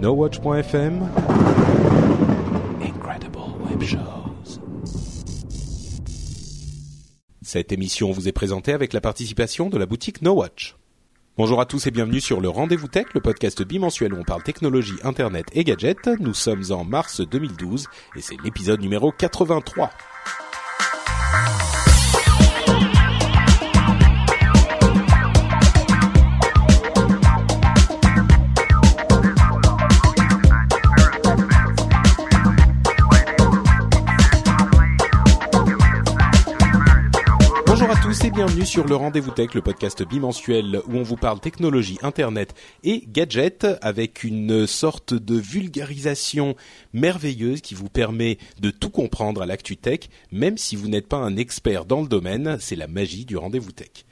NoWatch.fm Incredible Web Shows. Cette émission vous est présentée avec la participation de la boutique NoWatch. Bonjour à tous et bienvenue sur le Rendez-vous Tech, le podcast bimensuel où on parle technologie, internet et gadgets. Nous sommes en mars 2012 et c'est l'épisode numéro 83. Bienvenue sur le Rendez-vous Tech, le podcast bimensuel où on vous parle technologie, internet et gadgets avec une sorte de vulgarisation merveilleuse qui vous permet de tout comprendre à l'actu tech, même si vous n'êtes pas un expert dans le domaine, c'est la magie du Rendez-vous Tech.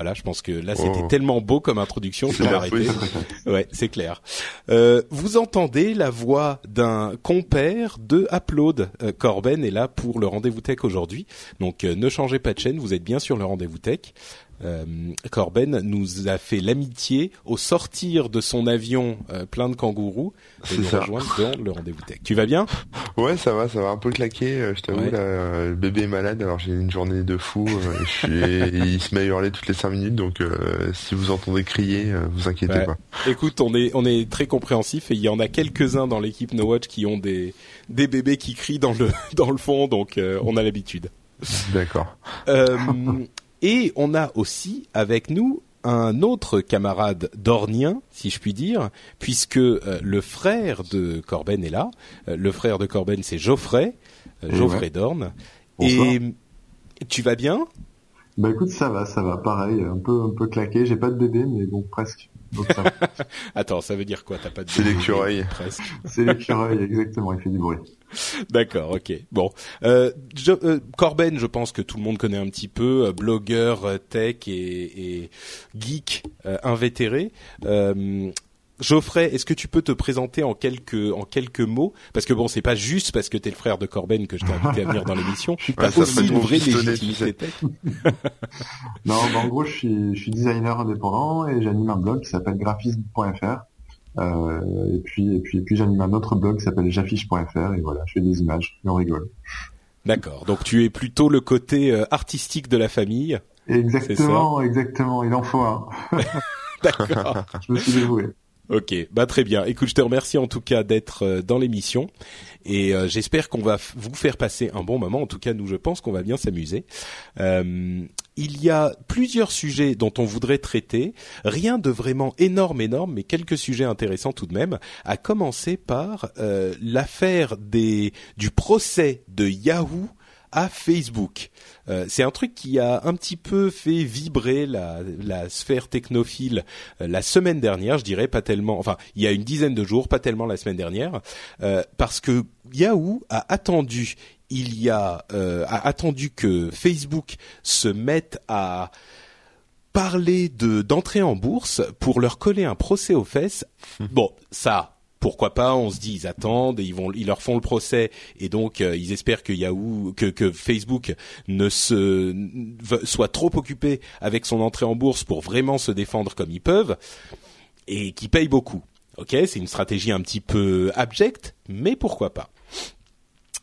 Voilà, je pense que là c'était Oh. tellement beau comme introduction, c'est très clair. Ouais, c'est clair. Euh, vous entendez la voix d'un compère de Upload. Euh, Corben est là pour le rendez-vous tech aujourd'hui. Donc euh, ne changez pas de chaîne, vous êtes bien sur le rendez-vous tech. Euh, Corben nous a fait l'amitié au sortir de son avion euh, plein de kangourous C'est nous ça. rejoindre dans le rendez-vous tech. Tu vas bien? Ouais, ça va, ça va un peu claquer, euh, je t'avoue, Ouais. là, le bébé est malade, alors j'ai une journée de fou, euh, je suis, il se met à hurler toutes les 5 minutes, donc euh, si vous entendez crier, euh, vous inquiétez Ouais. pas. Écoute, on est on est très compréhensif et il y en a quelques-uns dans l'équipe No Watch qui ont des des bébés qui crient dans le dans le fond, donc euh, on a l'habitude. D'accord. Euh, et on a aussi avec nous un autre camarade dornien, si je puis dire, puisque euh, le frère de Corben est là. Euh, le frère de Corben, c'est Geoffrey, euh, Geoffrey ouais. Dorn. Bonsoir. Et tu vas bien? Bah écoute, ça va, ça va, pareil, un peu, un peu claqué. J'ai pas de bébé, mais bon, presque. Donc ça va. Attends, ça veut dire quoi T'as pas de C'est l'écureuil. Presque. C'est l'écureuil, exactement, il fait du bruit. D'accord, ok. Bon, euh, je- euh, Corben, je pense que tout le monde connaît un petit peu, euh, blogueur euh, tech et, et geek euh, invétéré. Geoffrey, est-ce que tu peux te présenter en quelques en quelques mots? Parce que bon, c'est pas juste parce que t'es le frère de Corben que je t'ai invité à venir dans l'émission. Ouais, T'as ça aussi une vraie légitimité tu. Non, bah, en gros, je suis, je suis designer indépendant et j'anime un blog qui s'appelle graphisme.fr. Euh, et puis, et puis, et puis j'anime un autre blog qui s'appelle j'affiche.fr et voilà, je fais des images et on rigole. D'accord. Donc tu es plutôt le côté euh, artistique de la famille. Exactement, exactement, il en faut un. D'accord. Je me suis dévoué. Ok, bah très bien. Écoute, je te remercie en tout cas d'être euh, dans l'émission et euh, j'espère qu'on va vous faire passer un bon moment. En tout cas, nous, je pense qu'on va bien s'amuser. Euh, il y a plusieurs sujets dont on voudrait traiter. Rien de vraiment énorme, énorme, mais quelques sujets intéressants tout de même. À commencer par euh, l'affaire des du procès de Yahoo à Facebook. Euh, c'est un truc qui a un petit peu fait vibrer la, la sphère technophile euh, la semaine dernière, je dirais pas tellement, enfin il y a une dizaine de jours, pas tellement la semaine dernière, euh, parce que Yahoo a attendu, il y a euh, a attendu que Facebook se mette à parler de d'entrée en bourse pour leur coller un procès aux fesses. Bon, ça, pourquoi pas On se dit ils attendent, et ils vont, ils leur font le procès et donc euh, ils espèrent que Yahoo, que, que Facebook ne se soit trop occupé avec son entrée en bourse pour vraiment se défendre comme ils peuvent et qui paye beaucoup. Ok, c'est une stratégie un petit peu abjecte, mais pourquoi pas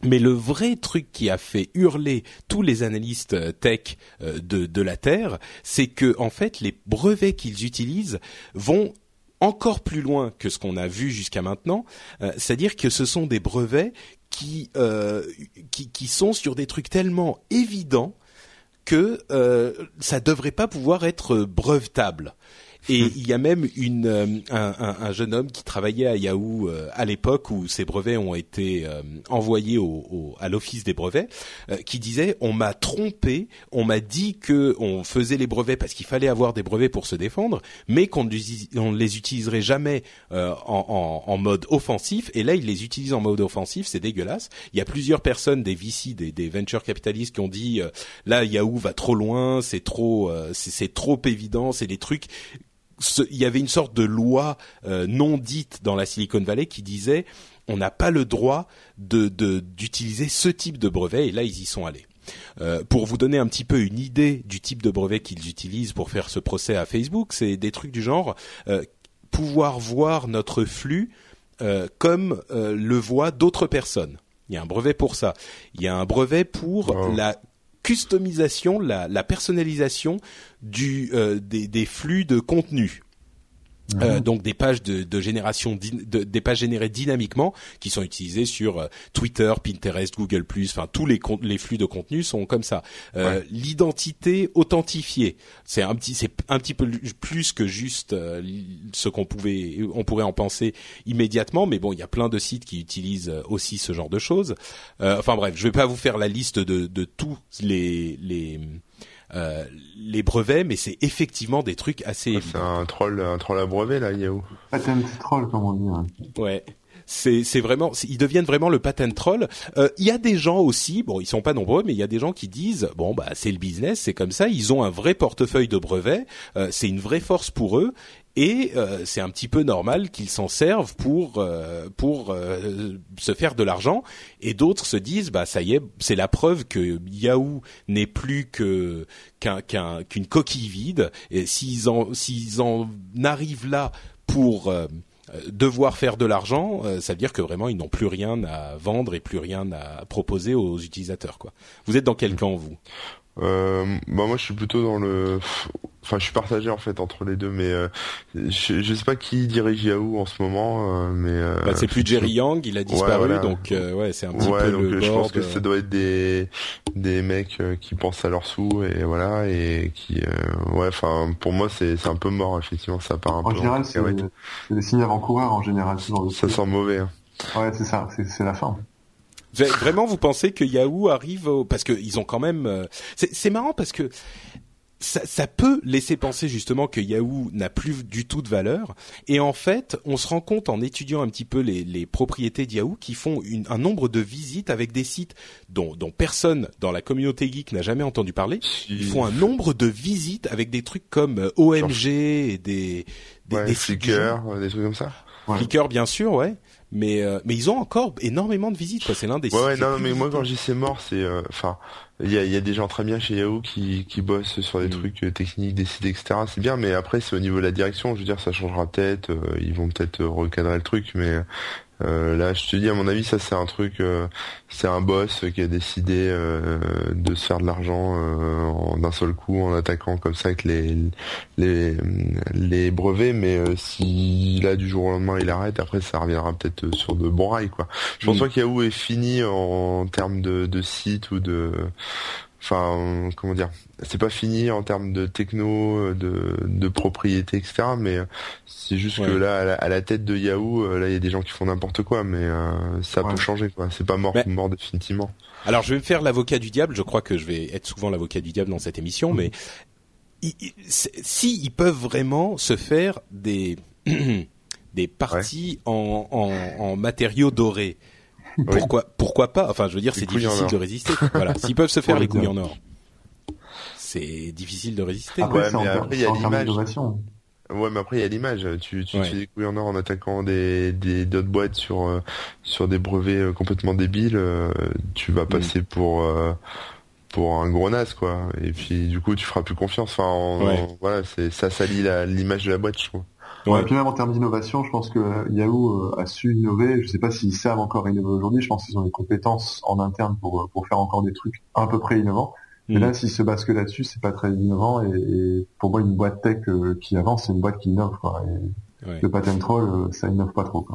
mais le vrai truc qui a fait hurler tous les analystes euh, tech euh, de, de la Terre, c'est que en fait les brevets qu'ils utilisent vont encore plus loin que ce qu'on a vu jusqu'à maintenant, euh, c'est-à-dire que ce sont des brevets qui, euh, qui qui sont sur des trucs tellement évidents que euh, ça devrait pas pouvoir être brevetable. Et il y a même une, euh, un, un, un, jeune homme qui travaillait à Yahoo euh, à l'époque où ces brevets ont été euh, envoyés au, au, à l'office des brevets, qui disait on m'a trompé, on m'a dit que on faisait les brevets parce qu'il fallait avoir des brevets pour se défendre, mais qu'on ne les utiliserait jamais en, en, en, mode offensif. Et là, il les utilise en mode offensif, c'est dégueulasse. Il y a plusieurs personnes, des VC, des, des venture capitalistes, qui ont dit là Yahoo va trop loin, c'est trop, c'est trop évident, c'est des trucs il y avait une sorte de loi euh, non dite dans la Silicon Valley qui disait on n'a pas le droit de d'utiliser ce type de brevet et là ils y sont allés. Euh, pour vous donner un petit peu une idée du type de brevet qu'ils utilisent pour faire ce procès à Facebook, c'est des trucs du genre euh, pouvoir voir notre flux comme le voient d'autres personnes. Il y a un brevet pour ça. Il y a un brevet pour la customisation, la, la personnalisation du, euh, des, des, flux de contenu. Euh, mhm. donc des pages de, de génération de, des pages générées dynamiquement qui sont utilisées sur euh, Twitter, Pinterest, Google+, enfin tous les les flux de contenu sont comme ça. Euh, L'identité authentifiée, c'est un petit c'est un petit peu plus que juste euh, ce qu'on pouvait on pourrait en penser immédiatement, mais bon il y a plein de sites qui utilisent aussi ce genre de choses. enfin bref, je vais pas vous faire la liste de de tous les les euh, les brevets, mais c'est effectivement des trucs assez. c'est un troll, un troll à brevet là, Yahoo. Patent troll, comme on dit. Hein. Ouais c'est c'est vraiment ils deviennent vraiment le patent troll. Euh, il y a des gens aussi, bon ils sont pas nombreux, mais il y a des gens qui disent bon bah c'est le business, c'est comme ça, ils ont un vrai portefeuille de brevets, euh, c'est une vraie force pour eux et euh, c'est un petit peu normal qu'ils s'en servent pour euh, pour euh, se faire de l'argent. Et d'autres se disent bah ça y est c'est la preuve que Yahoo n'est plus que qu'un qu'une coquille vide. Et s'ils en s'ils en arrivent là pour devoir faire de l'argent, ça veut dire que vraiment ils n'ont plus rien à vendre et plus rien à proposer aux utilisateurs quoi. Vous êtes dans quel camp vous? Euh, bah moi je suis plutôt dans le enfin je suis partagé en fait entre les deux mais euh, je, je sais pas qui dirige Yahoo en ce moment euh, mais euh, bah, c'est plus Jerry Yang il a disparu donc ouais c'est un petit ouais, peu donc, le je pense que ça doit être des des mecs qui pensent à leurs sous et voilà et qui ouais enfin pour moi c'est c'est un peu mort effectivement ça part un en peu général c'est des signes avant-coureurs en général ça sent mauvais hein. ouais c'est ça c'est la fin Vraiment, vous pensez que Yahoo arrive au... parce qu'ils ont quand même. Euh, c'est marrant parce que ça, ça, peut laisser penser justement que Yahoo n'a plus du tout de valeur. Et en fait, on se rend compte en étudiant un petit peu les, les propriétés d'Yahoo qui font une, un nombre de visites avec des sites dont, dont personne dans la communauté geek n'a jamais entendu parler. Ils font un nombre de visites avec des trucs comme euh, OMG et des des, ouais, des Flickr, des trucs comme ça. Flickr, bien sûr, ouais mais euh, mais ils ont encore énormément de visites quoi. C'est l'un des ouais, ouais non mais moi quand je dis c'est mort c'est euh, enfin il y a, y a des gens très bien chez Yahoo qui qui bossent sur des mm. trucs euh, techniques des sites etc c'est bien mais après c'est au niveau de la direction. Je veux dire ça changera peut-être ils vont peut-être recadrer le truc mais euh, là, je te dis, à mon avis, ça c'est un truc, euh, c'est un boss qui a décidé euh, de se faire de l'argent euh, d'un seul coup en attaquant comme ça avec les les, les brevets. Mais si là du jour au lendemain il arrête, après ça reviendra peut-être sur de bons rails, quoi. Je pense pas qu'Yahoo est fini en, termes de, de site ou de enfin comment dire c'est pas fini en termes de techno de, de propriété etc mais c'est juste que là à la, tête de Yahoo euh, là il y a des gens qui font n'importe quoi mais euh, ça peut changer quoi. C'est pas mort mort définitivement. Alors je vais me faire l'avocat du diable. Je crois que je vais être souvent l'avocat du diable dans cette émission mais si ils peuvent vraiment se faire des des parties en, en, en matériaux dorés pourquoi, pourquoi pas? Enfin, je veux dire, c'est difficile de résister. voilà, s'ils peuvent se faire les couilles en or, c'est difficile de résister. Après, ouais, mais après il y a l'image. Ouais, mais après il y a l'image. Tu, tu fais des couilles en or en attaquant des des d'autres boîtes sur euh, sur des brevets euh, complètement débiles. Euh, tu vas mm. passer pour pour un gros nas quoi. Et puis du coup tu feras plus confiance. Enfin, voilà, c'est ça salit l'image de la boîte, je trouve. Ouais. Et puis même en termes d'innovation, je pense que Yahoo euh, a su innover. Je sais pas s'ils savent encore innover aujourd'hui. Je pense qu'ils ont des compétences en interne pour euh, pour faire encore des trucs à peu près innovants. Mais là, mm. s'ils se basent que là-dessus, c'est pas très innovant. Et, pour moi, une boîte tech euh, qui avance, c'est une boîte qui innove. Quoi. Et Le patent troll, ça innove pas trop.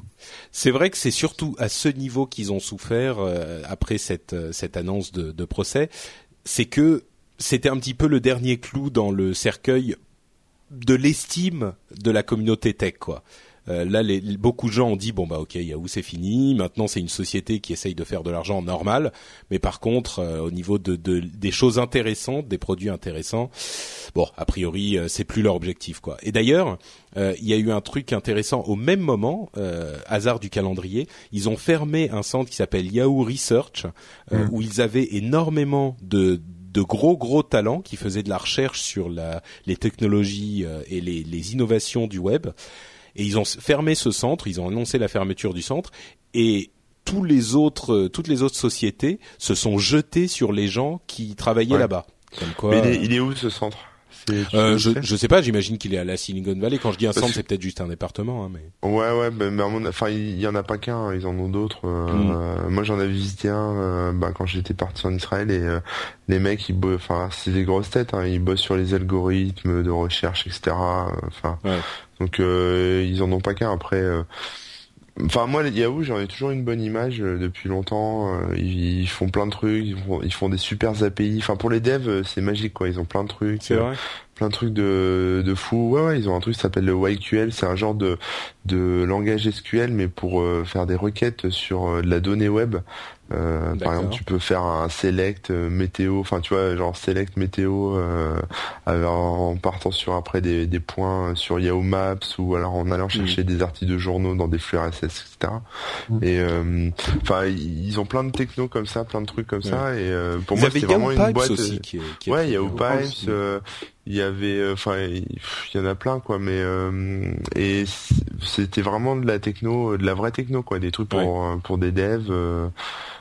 C'est vrai que c'est surtout à ce niveau qu'ils ont souffert après cette cette annonce de, de procès. C'est que c'était un petit peu le dernier clou dans le cercueil de l'estime de la communauté tech, quoi. Euh, là, les, beaucoup de gens ont dit bon bah ok, Yahoo c'est fini. Maintenant, c'est une société qui essaye de faire de l'argent normal, mais par contre, euh, au niveau de, de, des choses intéressantes, des produits intéressants, bon, a priori, euh, c'est plus leur objectif quoi. Et d'ailleurs, il y a eu un truc intéressant au même moment, hasard du calendrier, ils ont fermé un centre qui s'appelle Yahoo Research, mmh. où ils avaient énormément de de gros gros talents qui faisaient de la recherche sur la, les technologies et les, les innovations du web. Et ils ont fermé ce centre, ils ont annoncé la fermeture du centre et tous les autres, euh, toutes les autres sociétés se sont jetées sur les gens qui travaillaient là-bas. Mais il est, il est où ce centre? Euh, je, je sais pas, j'imagine qu'il est à la Silicon Valley. Quand je dis un centre, c'est peut-être juste un département, hein, mais. Ouais, ouais, mais, enfin, il y en a pas qu'un, hein, ils en ont d'autres. Euh, mm. moi, j'en avais visité un, euh, bah, quand j'étais parti en Israël et euh, les mecs, ils enfin, c'est des grosses têtes, hein, ils bossent sur les algorithmes de recherche, etc. Enfin, donc ils en ont pas qu'un. Après, Enfin moi Yahoo j'en ai toujours une bonne image euh, depuis longtemps. Euh, ils, font plein de trucs, ils font, ils font, des super API. Enfin pour les devs euh, c'est magique quoi. Ils ont plein de trucs. C'est vrai plein de trucs de, de fou. Ouais, ouais, ils ont un truc qui s'appelle le YQL, c'est un genre de, de langage SQL, mais pour euh, faire des requêtes sur euh, de la donnée web. Euh, par exemple, tu peux faire un select météo, enfin tu vois, genre select météo en partant sur après des, des points sur Yahoo Maps ou alors en allant mm. chercher des articles de journaux dans des flux RSS, etc. Et mm. enfin, ils ont plein de techno comme ça, plein de trucs comme ça. Et pour moi, c'est vraiment une boîte. Aussi, qui, qui ouais, Yahoo Pipes il y avait euh, enfin il y en a plein quoi mais euh, et c'était vraiment de la techno de la vraie techno quoi des trucs pour euh, pour des devs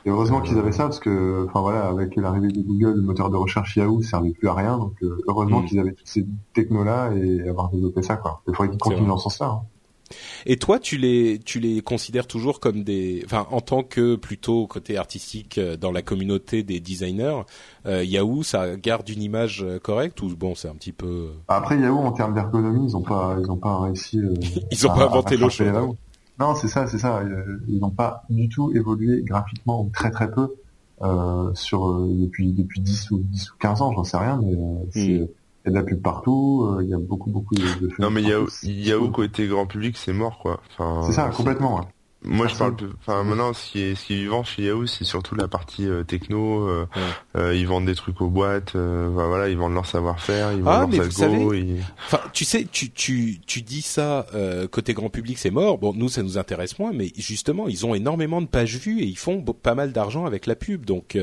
et heureusement qu'ils avaient ça parce que enfin voilà avec l'arrivée de Google le moteur de recherche Yahoo servait plus à rien donc heureusement mm. qu'ils avaient toutes ces technos là et avoir développé ça quoi. Il faudrait qu'ils continuent dans ce sens là hein. Et toi, tu les, tu les considères toujours comme des, enfin, en tant que plutôt côté artistique euh, dans la communauté des designers, euh, Yahoo, ça garde une image euh, correcte ou bon, c'est un petit peu. Après Yahoo, en termes d'ergonomie, ils ont pas, ils ont pas réussi. ils ont pas inventé l'eau chaude. Non, c'est ça, c'est ça. Ils n'ont pas du tout évolué graphiquement, très très peu. Euh, sur depuis depuis 10 ou 10 ou 15 ans, j'en sais rien, mais c'est hmm. Il y a de la pub partout, euh, il y a beaucoup beaucoup de, de Non mais il y a où côté grand public c'est mort quoi. Enfin, c'est ça complètement. Ouais. Moi, je parle. Enfin, maintenant, ce qui est ce qui est vivant chez Yahoo, c'est surtout la partie euh, techno. Euh, euh, ils vendent des trucs aux boîtes. voilà, ils vendent leur savoir-faire. Ils vendent ah, leurs algos. Enfin, tu sais, tu tu tu dis ça côté grand public, c'est mort. Bon, nous, ça nous intéresse moins, mais justement, ils ont énormément de pages vues et ils font pas mal d'argent avec la pub. Donc.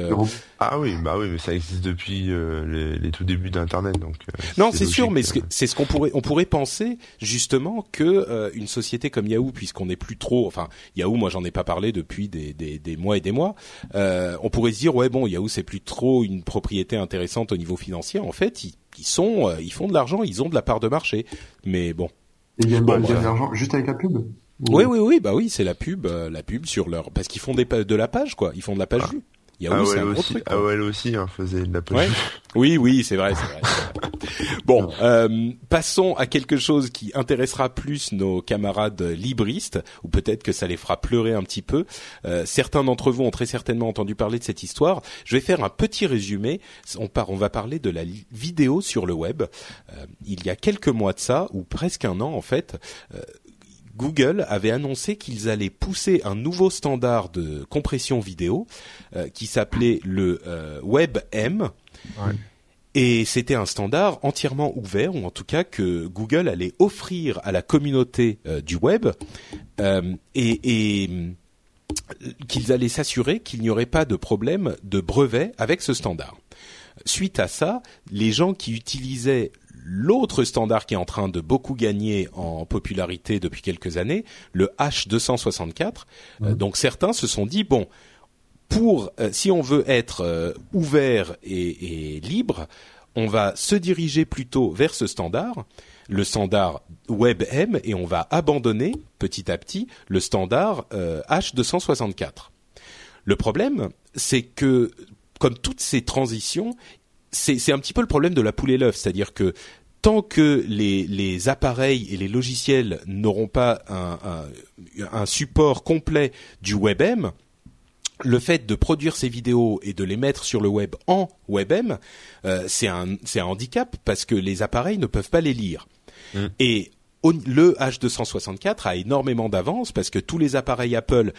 Ah oui, bah oui, mais ça existe depuis les, les, tout débuts d'Internet, donc. non, c'est sûr, mais c'est ce qu'on pourrait on pourrait penser justement que une société comme Yahoo, puisqu'on n'est plus trop, enfin Yahoo, moi j'en ai pas parlé depuis des, des, des mois et des mois. Euh, on pourrait se dire ouais bon Yahoo c'est plus trop une propriété intéressante au niveau financier. En fait, ils, ils sont, euh, ils font de l'argent, ils ont de la part de marché. Mais bon. ils gagnent de l'argent juste avec la pub. Oui oui oui bah oui c'est la pub, euh, la pub sur leur parce qu'ils font des de la page quoi, ils font de la page ah. vue. Yahoo, c'est un gros aussi, truc. AOL aussi hein, faisait de la. Oui, oui, c'est vrai, c'est vrai. bon, euh, passons à quelque chose qui intéressera plus nos camarades libristes, ou peut-être que ça les fera pleurer un petit peu. Euh, certains d'entre vous ont très certainement entendu parler de cette histoire. Je vais faire un petit résumé. On, part, on va parler de la vidéo sur le web. Euh, il y a quelques mois de ça, ou presque un an en fait, euh, Google avait annoncé qu'ils allaient pousser un nouveau standard de compression vidéo euh, qui s'appelait le euh, WebM. Et c'était un standard entièrement ouvert, ou en tout cas que Google allait offrir à la communauté euh, du web, et, qu'ils allaient s'assurer qu'il n'y aurait pas de problème de brevet avec ce standard. Suite à ça, les gens qui utilisaient l'autre standard qui est en train de beaucoup gagner en popularité depuis quelques années, le H264. Euh, donc certains se sont dit bon, pour euh, si on veut être euh, ouvert et, et, libre, on va se diriger plutôt vers ce standard, le standard WebM, et on va abandonner petit à petit le standard H264. Le problème, c'est que comme toutes ces transitions, c'est un petit peu le problème de la poule et l'œuf, c'est-à-dire que tant que les, les, appareils et les logiciels n'auront pas un, un, support complet du WebM, le fait de produire ces vidéos et de les mettre sur le web en WebM, euh, c'est un, un handicap parce que les appareils ne peuvent pas les lire. Mm. Et le H264 a énormément d'avance parce que tous les appareils Apple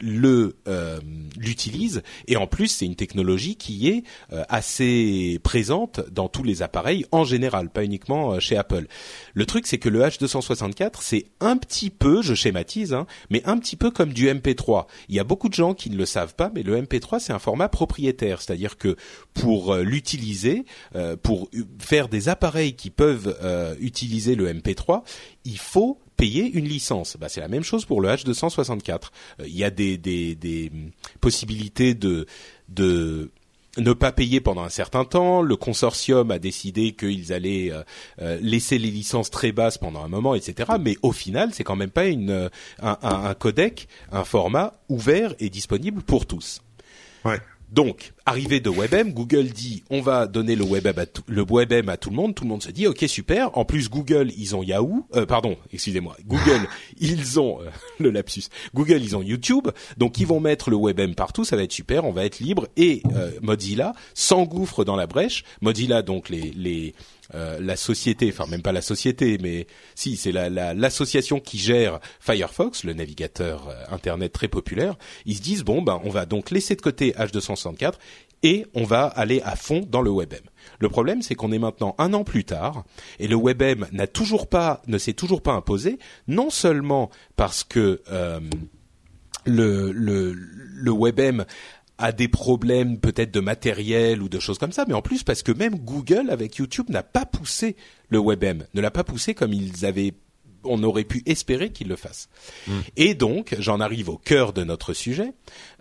le euh, l'utilise et en plus c'est une technologie qui est euh, assez présente dans tous les appareils en général, pas uniquement euh, chez Apple. Le truc c'est que le H264 c'est un petit peu, je schématise, hein, mais un petit peu comme du MP3. Il y a beaucoup de gens qui ne le savent pas, mais le MP3 c'est un format propriétaire, c'est-à-dire que pour l'utiliser, pour faire des appareils qui peuvent utiliser le MP3, il faut payer une licence. Bah, c'est la même chose pour le H264. Euh, il y a des, des, des possibilités de, de ne pas payer pendant un certain temps. Le consortium a décidé qu'ils allaient euh, euh, laisser les licences très basses pendant un moment, etc. Mais au final, c'est quand même pas une, un, un, codec, un format ouvert et disponible pour tous. Ouais. Donc, arrivée de WebM, Google dit on va donner le WebM à tout, le WebM à tout le monde. Tout le monde se dit ok super. En plus Google ils ont Yahoo, euh, pardon, excusez-moi, Google ils ont euh, le lapsus. Google ils ont YouTube, donc ils vont mettre le WebM partout. Ça va être super. On va être libre et euh, Mozilla s'engouffre dans la brèche. Mozilla donc les les euh, la société, enfin même pas la société, mais si c'est l'association qui gère Firefox, le navigateur euh, internet très populaire, ils se disent bon ben on va donc laisser de côté H264 et on va aller à fond dans le WebM. Le problème c'est qu'on est maintenant un an plus tard et le WebM n'a toujours pas, ne s'est toujours pas imposé, non seulement parce que euh, le, le, le WebM a des problèmes peut-être de matériel ou de choses comme ça, mais en plus parce que même Google avec YouTube n'a pas poussé le WebM, ne l'a pas poussé comme ils avaient on aurait pu espérer qu'il le fasse. Mm. Et donc, j'en arrive au cœur de notre sujet.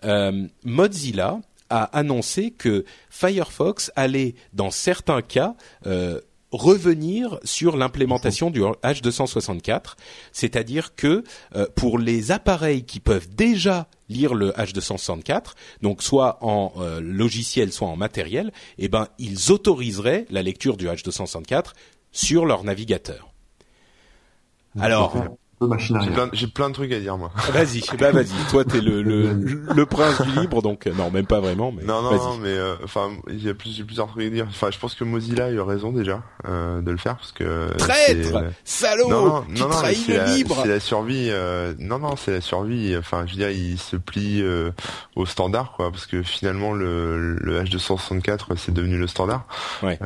Euh, Mozilla a annoncé que Firefox allait, dans certains cas, euh, revenir sur l'implémentation du H264, c'est-à-dire que euh, pour les appareils qui peuvent déjà lire le H264, donc soit en euh, logiciel, soit en matériel, eh ben ils autoriseraient la lecture du H264 sur leur navigateur. Alors, j'ai plein, de trucs à dire moi. Vas-y, bah vas-y. Toi t'es le, le le prince du libre, donc euh, non, même pas vraiment, mais. Non, non, mais euh, enfin, il y a plus, j'ai plusieurs trucs à dire. Enfin, je pense que Mozilla a eu raison déjà euh, de le faire parce que. Traître, salaud, non, non, tu non, trahis le libre. C'est la survie. non, non, c'est la survie. Enfin, je veux dire, il se plie au standard, quoi, parce que finalement le, le H264 c'est devenu le standard. Ouais.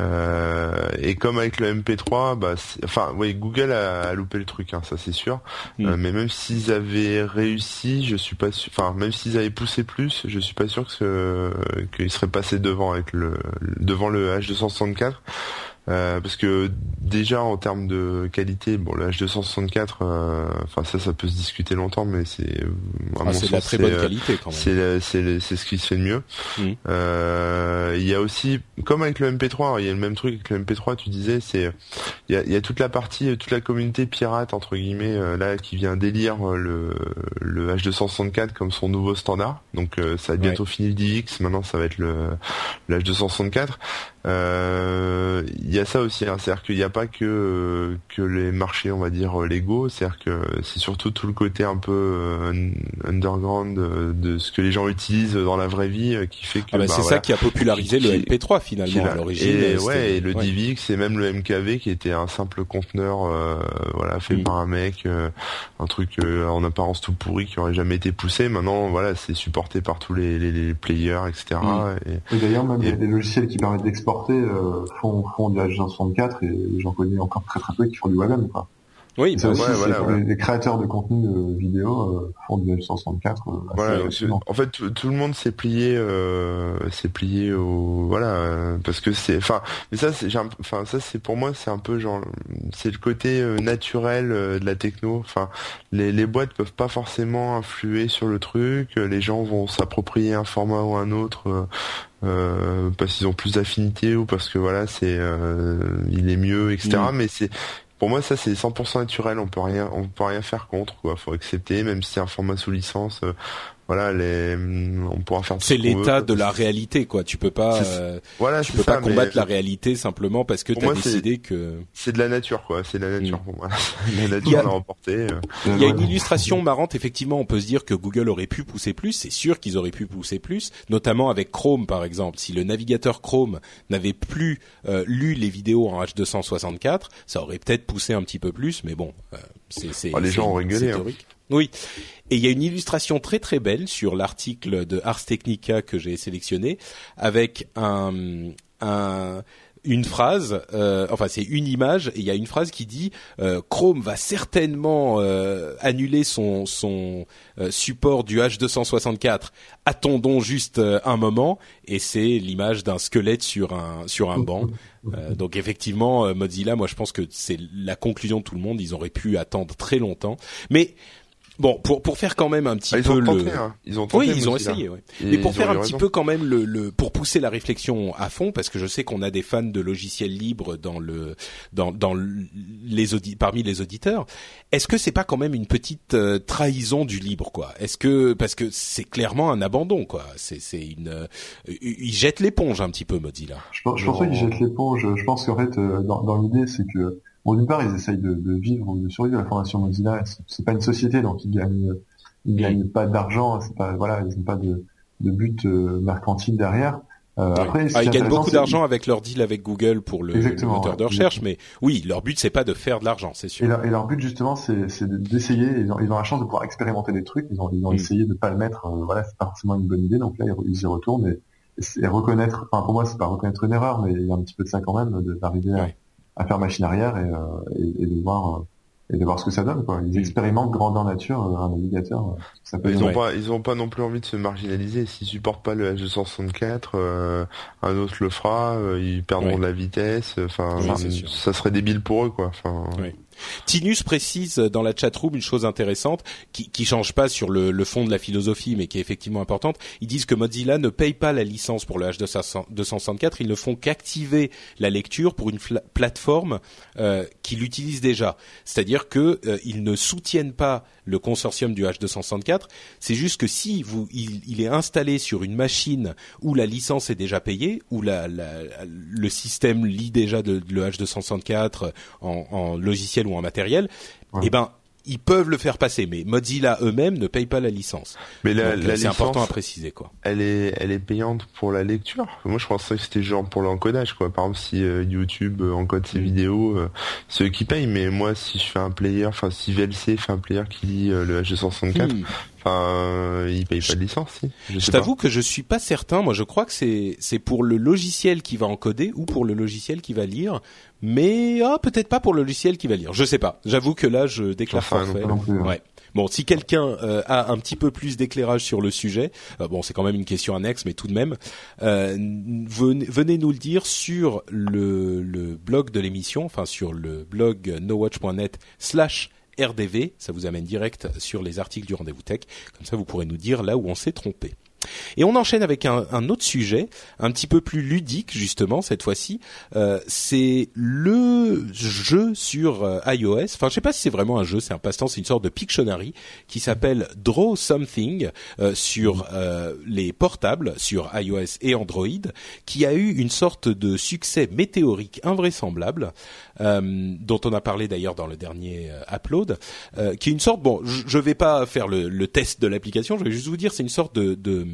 et comme avec le MP3, bah, enfin, oui, Google a, a loupé le truc, hein, ça c'est sûr. Euh, mm. mais même s'ils avaient réussi, je suis pas sûr. Enfin, même s'ils avaient poussé plus, je suis pas sûr que qu'ils seraient passés devant avec le devant le H264. Euh, parce que déjà en termes de qualité, bon le H264, euh, enfin ça ça peut se discuter longtemps, mais c'est ah, c'est de la très bonne euh, qualité quand même. C'est c'est ce qui se fait de mieux. Mm. Il y a aussi, comme avec le MP3, il y a le même truc avec le MP3. Tu disais, c'est il y a, y a, toute la partie, toute la communauté pirate entre guillemets là qui vient délire le le H264 comme son nouveau standard. Donc ça va bientôt fini le DX, maintenant ça va être le, le H264. Euh, il y a ça aussi, hein, c'est-à-dire qu'il n'y a pas que que les marchés, on va dire légaux, c'est-à-dire que c'est surtout tout le côté un peu euh, underground de, ce que les gens utilisent dans la vraie vie euh, qui fait que ah bah, c'est ça qui a popularisé le MP3 finalement à l'origine. Et, ouais, et le DivX et même le MKV qui était un simple conteneur, voilà, fait mm. par un mec, un truc en apparence tout pourri qui aurait jamais été poussé. Maintenant, voilà, c'est supporté par tous les, les, players, etc. Mm. Et, d'ailleurs, même il y a des logiciels qui permettent d'exporter euh, font, font du H264 et j'en connais encore très très peu qui font du WebM. Quoi. Oui, ça aussi, Les, créateurs de contenu euh, vidéo euh, font du H264. voilà, en fait, tout, le monde s'est plié, s'est plié au voilà, parce que c'est, enfin, mais ça, c'est, enfin, ça, c'est pour moi, c'est un peu genre, c'est le côté naturel de la techno. Enfin, les, les boîtes peuvent pas forcément influer sur le truc. Les gens vont s'approprier un format ou un autre euh, parce qu'ils ont plus d'affinité ou parce que voilà c'est euh, il est mieux etc mm. mais c'est pour moi ça c'est 100% naturel. On peut rien on peut rien faire contre quoi. Faut accepter même si c'est un format sous licence euh, voilà, les, on pourra faire. C'est l'état de la réalité, quoi. Tu peux pas, euh, voilà, tu peux pas combattre la réalité simplement parce que tu as décidé que. C'est de la nature, quoi. C'est de la nature mm. pour moi. la nature l'a remporté. Euh. Il y a une illustration marrante. Effectivement, on peut se dire que Google aurait pu pousser plus. C'est sûr qu'ils auraient pu pousser plus, notamment avec Chrome, par exemple. Si le navigateur Chrome n'avait plus euh, lu les vidéos en H264, ça aurait peut-être poussé un petit peu plus. Mais bon, c'est. Oh, les gens ont rigolé. Hein. Oui. Et il y a une illustration très très belle sur l'article de Ars Technica que j'ai sélectionné avec un, un une phrase, euh, enfin c'est une image et il y a une phrase qui dit euh, Chrome va certainement euh, annuler son son euh, support du H264. Attendons juste euh, un moment et c'est l'image d'un squelette sur un sur un banc. donc effectivement Mozilla, moi je pense que c'est la conclusion de tout le monde. Ils auraient pu attendre très longtemps, mais Bon, pour pour faire quand même un petit ah, peu le, hein. ils ont tenté, oui, ils ont essayé. Ouais. Mais pour faire un petit peu quand même le, le, pour pousser la réflexion à fond, parce que je sais qu'on a des fans de logiciels libres dans le dans dans les audi parmi les auditeurs. Est-ce que c'est pas quand même une petite euh, trahison du libre, quoi? Est-ce que parce que c'est clairement un abandon, quoi C'est c'est une euh, ils jettent l'éponge un petit peu, Mozilla. Je, pense, je pense qu'ils jettent l'éponge. Je pense qu'en fait, euh, dans, dans l'idée, c'est que Bon, d'une part, ils essayent de, de vivre ou de survivre. La fondation Mozilla, c'est pas une société, donc ils gagnent, ils gagnent pas d'argent. C'est pas, voilà, ils n'ont pas de, de but euh, mercantile derrière. Euh, après, ah, ils gagnent beaucoup d'argent avec leur deal avec Google pour le, moteur de recherche, mais oui, leur but c'est pas de faire de l'argent, c'est sûr. Et leur, et leur, but justement, c'est d'essayer. Ils, ont, ils ont la chance de pouvoir expérimenter des trucs. Ils ont, ils ont mm. essayé de pas le mettre. Euh, voilà, c'est pas forcément une bonne idée. Donc là, ils, y retournent et, et, reconnaître. Enfin, pour moi, c'est pas reconnaître une erreur, mais il y a un petit peu de ça quand même, d'arriver à à faire machine arrière et, euh, et, et de voir euh, et de voir ce que ça donne. Quoi. Ils expérimentent grandeur nature euh, un navigateur. Ça peut ils ont pas, ils ont pas non plus envie de se marginaliser. S'ils supportent pas le H264, euh, un autre le fera. ils perdront de la vitesse. Enfin, ça serait débile pour eux, quoi. Enfin. Tinus précise dans la chatroom une chose intéressante qui, qui change pas sur le, fond de la philosophie, mais qui est effectivement importante. Ils disent que Mozilla ne paye pas la licence pour le H264, ils ne font qu'activer la lecture pour une plateforme euh, qui l'utilise déjà. C'est-à-dire que euh, ils ne soutiennent pas le consortium du H264. C'est juste que si vous, il, est installé sur une machine où la licence est déjà payée, où le système lit déjà le H264 en, en logiciel ou en matériel, eh ben ils peuvent le faire passer, mais Mozilla eux-mêmes ne payent pas la licence. Mais la, euh, c'est important à préciser quoi. Elle est, elle est payante pour la lecture. Moi, je pensais que c'était genre pour l'encodage quoi. Par exemple, si euh, YouTube euh, encode ses mm. vidéos, c'est eux qui payent. Mais moi, si je fais un player, enfin si VLC fait un player qui lit le H264, Enfin, ils payent pas de licence. Si. Je, je t'avoue que je suis pas certain. Moi, je crois que c'est c'est pour le logiciel qui va encoder ou pour le logiciel qui va lire, mais ah peut-être pas pour le logiciel qui va lire. Je sais pas. J'avoue que là, je déclare enfin, forfait. Hein. Ouais. Bon, si quelqu'un euh, a un petit peu plus d'éclairage sur le sujet, euh, bon, c'est quand même une question annexe, mais tout de même, euh, venez, venez, nous le dire sur le, le blog de l'émission, enfin sur le blog nowatch.net slash RDV, ça vous amène direct sur les articles du rendez-vous tech, comme ça vous pourrez nous dire là où on s'est trompé. Et on enchaîne avec un, un, autre sujet, un petit peu plus ludique justement cette fois-ci. Euh, c'est le jeu sur euh, iOS. Enfin, je sais pas si c'est vraiment un jeu, c'est un passe-temps, c'est une sorte de Pictionary qui s'appelle Draw Something euh, sur euh, les portables, sur iOS et Android, qui a eu une sorte de succès météorique invraisemblable, dont on a parlé d'ailleurs dans le dernier upload, qui est une sorte. Bon, je, je vais pas faire le, le test de l'application, je vais juste vous dire, c'est une sorte de, de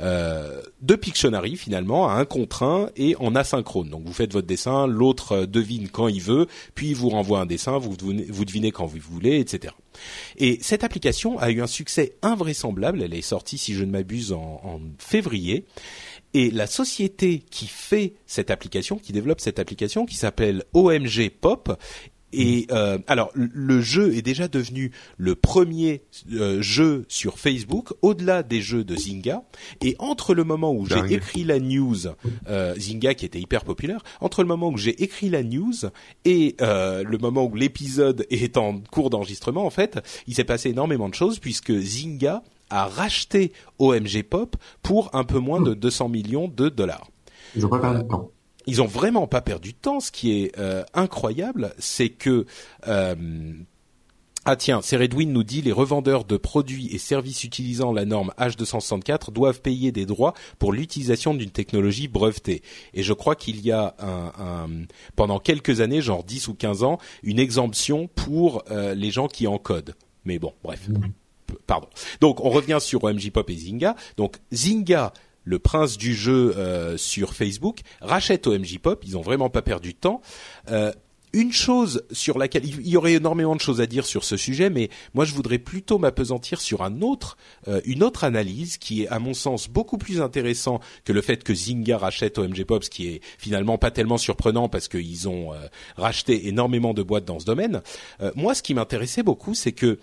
euh, de Pictionary finalement à un contre un et en asynchrone. Donc vous faites votre dessin, l'autre euh, devine quand il veut, puis il vous renvoie un dessin, vous devinez, vous devinez quand vous voulez, etc. Et cette application a eu un succès invraisemblable. Elle est sortie, si je ne m'abuse, en, en février. Et la société qui fait cette application, qui développe cette application, qui s'appelle OMG Pop, et euh, alors le jeu est déjà devenu le premier euh, jeu sur Facebook, au-delà des jeux de Zynga. Et entre le moment où j'ai écrit la news, euh, Zynga qui était hyper populaire, entre le moment où j'ai écrit la news et euh, le moment où l'épisode est en cours d'enregistrement, en fait, il s'est passé énormément de choses puisque Zynga a racheté OMG Pop pour un peu moins de 200 millions de dollars. Ils ont pas perdu de temps ils ont vraiment pas perdu de temps. Ce qui est euh, incroyable, c'est que euh, Ah tiens, Redwin nous dit les revendeurs de produits et services utilisant la norme H264 doivent payer des droits pour l'utilisation d'une technologie brevetée. Et je crois qu'il y a un, pendant quelques années, genre 10 ou 15 ans, une exemption pour euh, les gens qui encodent. Mais bon, bref. Pardon. Donc on revient sur OMG Pop et Zynga. Donc Zynga le prince du jeu euh, sur Facebook, rachète OMG Pop. Ils ont vraiment pas perdu de temps. Euh, une chose sur laquelle il y aurait énormément de choses à dire sur ce sujet, mais moi je voudrais plutôt m'apesantir sur un autre, euh, une autre analyse qui est à mon sens beaucoup plus intéressant que le fait que Zynga rachète OMG Pop, ce qui est finalement pas tellement surprenant parce qu'ils ont euh, racheté énormément de boîtes dans ce domaine. Euh, moi, ce qui m'intéressait beaucoup, c'est que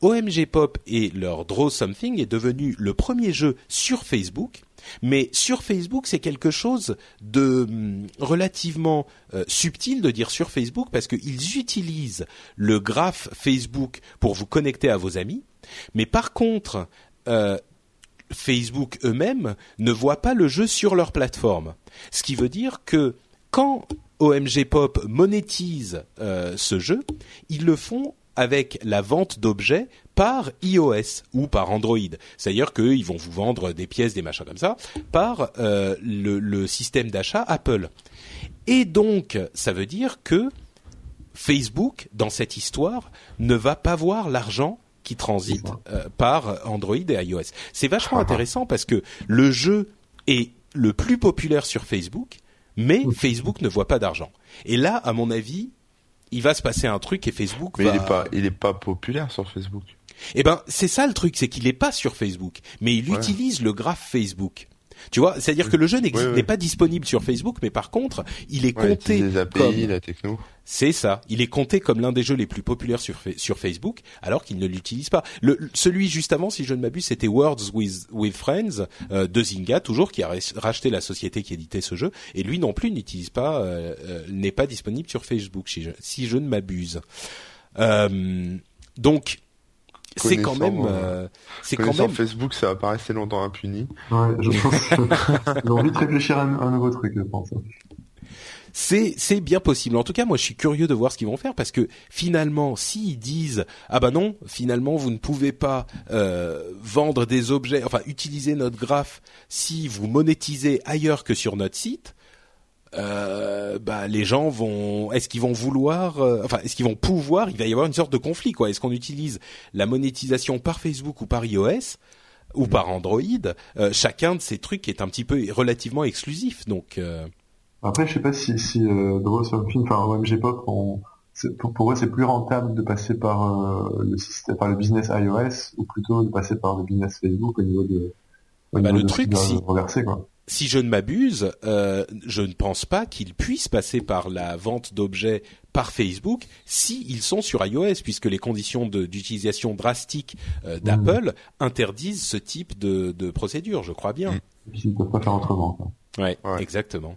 OMG Pop et leur Draw Something est devenu le premier jeu sur Facebook mais sur Facebook, c'est quelque chose de hum, relativement euh, subtil de dire sur Facebook parce qu'ils utilisent le graphe Facebook pour vous connecter à vos amis. Mais par contre, euh, Facebook eux-mêmes ne voient pas le jeu sur leur plateforme. Ce qui veut dire que quand OMG Pop monétise euh, ce jeu, ils le font avec la vente d'objets par iOS ou par Android. C'est-à-dire qu'ils vont vous vendre des pièces, des machins comme ça, par euh, le, système d'achat Apple. Et donc, ça veut dire que Facebook, dans cette histoire, ne va pas voir l'argent qui transite euh, par Android et iOS. C'est vachement ah. intéressant parce que le jeu est le plus populaire sur Facebook, mais Facebook ne voit pas d'argent. Et là, à mon avis, il va se passer un truc et Facebook mais il est pas, il est pas populaire sur Facebook. Eh ben, c'est ça le truc, c'est qu'il n'est pas sur Facebook, mais il utilise le graphe Facebook. Tu vois, c'est-à-dire que le jeu n'est pas disponible sur Facebook, mais par contre, il est compté les API, comme la techno. C'est ça. Il est compté comme l'un des jeux les plus populaires sur sur Facebook, alors qu'il ne l'utilise pas. Le, celui juste avant, si je ne m'abuse, c'était Words with with Friends euh, de Zynga, toujours qui a racheté la société qui éditait ce jeu, et lui non plus n'utilise pas, euh, euh, n'est pas disponible sur Facebook, si je, si je ne m'abuse. Euh, donc c'est quand même, euh, c'est quand même. Facebook, ça va pas rester longtemps impuni. Ouais, je pense. J'ai envie de réfléchir à un, nouveau truc, je pense. C'est c'est bien possible. En tout cas, moi, je suis curieux de voir ce qu'ils vont faire parce que finalement, s'ils disent ah bah non, finalement, vous ne pouvez pas euh, vendre des objets, enfin utiliser notre graphe si vous monétisez ailleurs que sur notre site euh, bah les gens vont est-ce qu'ils vont vouloir euh, enfin est-ce qu'ils vont pouvoir il va y avoir une sorte de conflit quoi. Est-ce qu'on utilise la monétisation par Facebook ou par iOS ou par Android? Euh, chacun de ces trucs est un petit peu relativement exclusif donc euh, après je sais pas si si euh, Draw Something enfin OMG Pop on pour, pour, eux c'est plus rentable de passer par le système par le business iOS ou plutôt de passer par le business Facebook au niveau de au bah, le truc si. reverser, quoi si je ne m'abuse, euh, je ne pense pas qu'ils puissent passer par la vente d'objets par Facebook s'ils sont sur iOS, puisque les conditions d'utilisation drastiques euh, d'Apple interdisent ce type de, de, procédure, je crois bien. Ils ne peuvent pas faire autrement. ouais, exactement.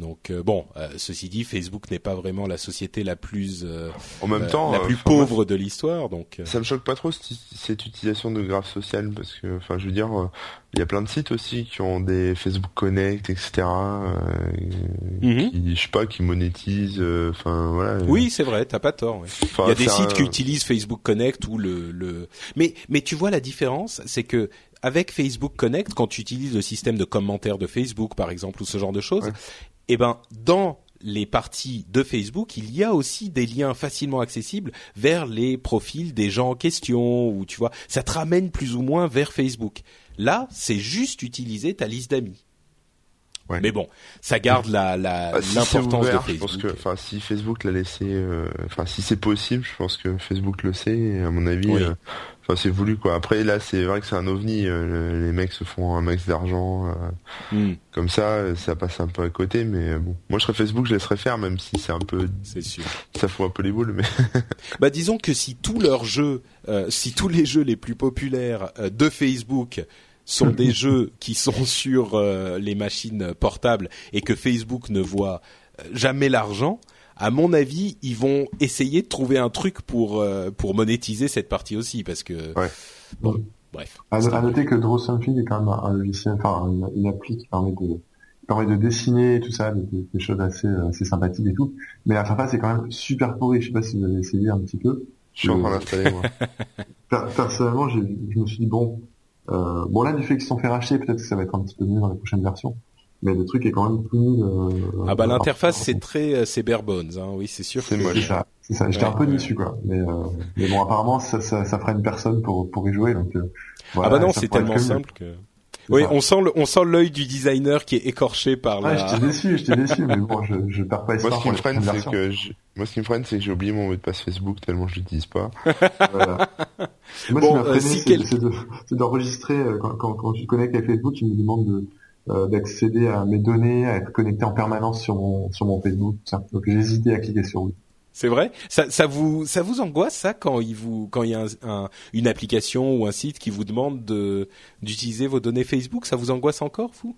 Donc euh, bon, euh, ceci dit, Facebook n'est pas vraiment la société la plus euh, en même temps la plus pauvre de l'histoire. Donc ça me choque pas trop cette, utilisation de graphes social parce que enfin je veux dire il y a plein de sites aussi qui ont des Facebook Connect etc. Mhm. qui, je sais pas qui monétisent enfin voilà. Oui c'est vrai, t'as pas tort. il y a des sites qui utilisent Facebook Connect ou le le mais mais tu vois la différence, c'est que avec Facebook Connect, quand tu utilises le système de commentaires de Facebook, par exemple, ou ce genre de choses, eh ben dans les parties de Facebook, il y a aussi des liens facilement accessibles vers les profils des gens en question, ou tu vois, ça te ramène plus ou moins vers Facebook. Là, c'est juste utiliser ta liste d'amis. Mais bon, ça garde la bah, l'importance de Facebook. Je pense que, enfin, si Facebook l'a laissé, euh, enfin, si c'est possible, je pense que Facebook le sait. Et à mon avis, euh, enfin, c'est voulu quoi. Après, là, c'est vrai que c'est un ovni. Euh, les mecs se font un max d'argent, hmm. comme ça, ça passe un peu à côté. Mais bon, moi, je serais Facebook, je laisserais faire, même si c'est un peu, c'est sûr, ça fout un peu les boules. Mais bah, disons que si tous leurs jeux, si tous les jeux les plus populaires de Facebook sont des jeux qui sont sur euh, les machines portables et que Facebook ne voit euh, jamais l'argent, à mon avis, ils vont essayer de trouver un truc pour euh, pour monétiser cette partie aussi parce que bon, bref. À, noter que Draw Something est quand même un logiciel, enfin une, appli qui permet de permet de dessiner tout ça, des, des choses assez assez sympathiques et tout. Mais la face est quand même super pourrie. Je sais pas si vous avez essayé un petit peu. Je suis en train d'installer moi. Personnellement, je me suis dit bon, euh, bon là du fait qu'ils se sont fait racheter, peut-être que ça va être un petit peu mieux dans la prochaine version. Mais le truc est quand même plus nul. Euh, ah bah l'interface c'est très euh, c'est bare bones, hein. oui c'est sûr. C'est moche. ça. C'est ça. J'étais un peu déçu quoi. Mais, euh, mais bon apparemment ça, ça, ça fera une personne pour pour y jouer donc. Euh, voilà, ah bah non c'est tellement simple que. Oui, on sent le, on sent l'œil du designer qui est écorché par la. j'étais déçu, j'étais déçu, mais bon, je, je perds pas espoir. Moi, ce qui me freine, c'est que je... moi, ce qui me freine, c'est que j'ai oublié mon mot de passe Facebook tellement je l'utilise pas. voilà. Moi, bon, ce qui m'a euh, c'est d'enregistrer euh, quand, quand, quand tu te connectes avec Facebook, tu me demandes de euh, d'accéder à mes données, à être connecté en permanence sur mon sur mon Facebook. Ça. Donc j'ai hésité à cliquer sur oui. C'est vrai? Ça, ça vous ça vous angoisse ça quand il vous quand il y a un, une application ou un site qui vous demande de d'utiliser vos données Facebook? Ça vous angoisse encore vous?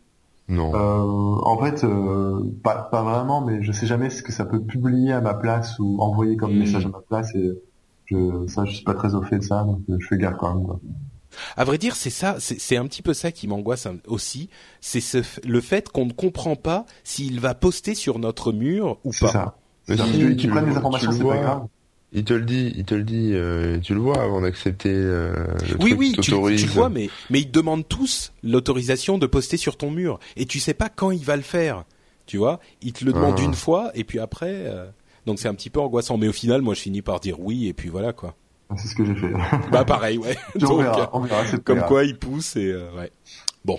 Non. Euh, en fait, euh, pas pas vraiment, mais je sais jamais ce que ça peut publier à ma place ou envoyer comme hmm. message à ma place et je ça je suis pas très au fait de ça donc je fais gaffe quand même. Quoi. À vrai dire, c'est ça, c'est un petit peu ça qui m'angoisse aussi. C'est ce, le fait qu'on ne comprend pas s'il va poster sur notre mur ou pas. Ça. Mais si, tu, prends les informations, c'est pas grave. Il te le dit, il te le dit, euh, tu le vois avant d'accepter. Euh, oui, truc oui, tu, tu, le vois, mais mais ils te demandent tous l'autorisation de poster sur ton mur, et tu sais pas quand il va le faire. Tu vois, il te le demande ah. une fois, et puis après, euh, donc c'est un petit peu angoissant. Mais au final, moi, je finis par dire oui, et puis voilà quoi. Ah, c'est ce que j'ai fait. bah pareil, ouais. on verra, on verra, comme quoi, il pousse et euh, ouais. Bon,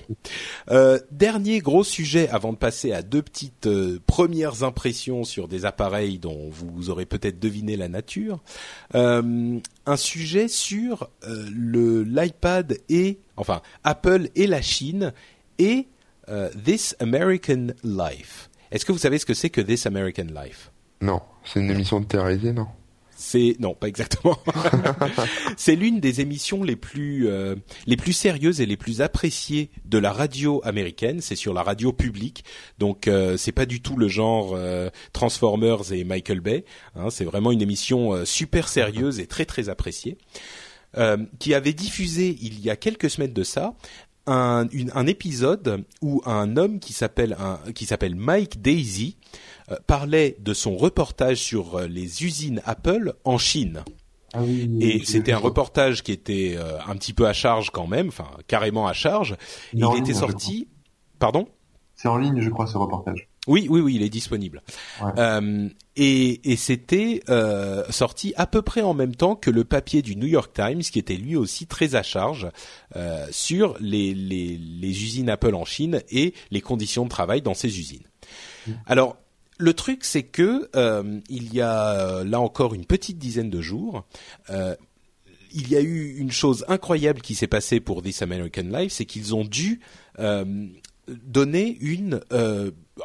euh, dernier gros sujet avant de passer à deux petites euh, premières impressions sur des appareils dont vous aurez peut-être deviné la nature. Un sujet sur le l'iPad et enfin Apple et la Chine et This American Life. Est-ce que vous savez ce que c'est que This American Life? Non, c'est une émission de télé non? C'est non, pas exactement. c'est l'une des émissions les plus euh, les plus sérieuses et les plus appréciées de la radio américaine. C'est sur la radio publique, donc euh, c'est pas du tout le genre euh, Transformers et Michael Bay. Hein, c'est vraiment une émission super sérieuse et très très appréciée. qui avait diffusé il y a quelques semaines de ça un, un épisode où un homme qui s'appelle qui s'appelle Mike Daisy euh, parlait de son reportage sur euh, les usines Apple en Chine. Ah oui, et c'était un reportage qui était euh, un petit peu à charge quand même, enfin carrément à charge. il était sorti. Pardon? C'est en ligne, je crois, ce reportage. Oui, oui, oui, il est disponible. Euh, et, et c'était euh, sorti à peu près en même temps que le papier du New York Times, qui était lui aussi très à charge euh, sur les, les, les, usines Apple en Chine et les conditions de travail dans ces usines. Mm. Alors, le truc, c'est que euh, il y a euh, là encore une petite dizaine de jours, euh, il y a eu une chose incroyable qui s'est passée pour This American Life, c'est qu'ils ont dû donner une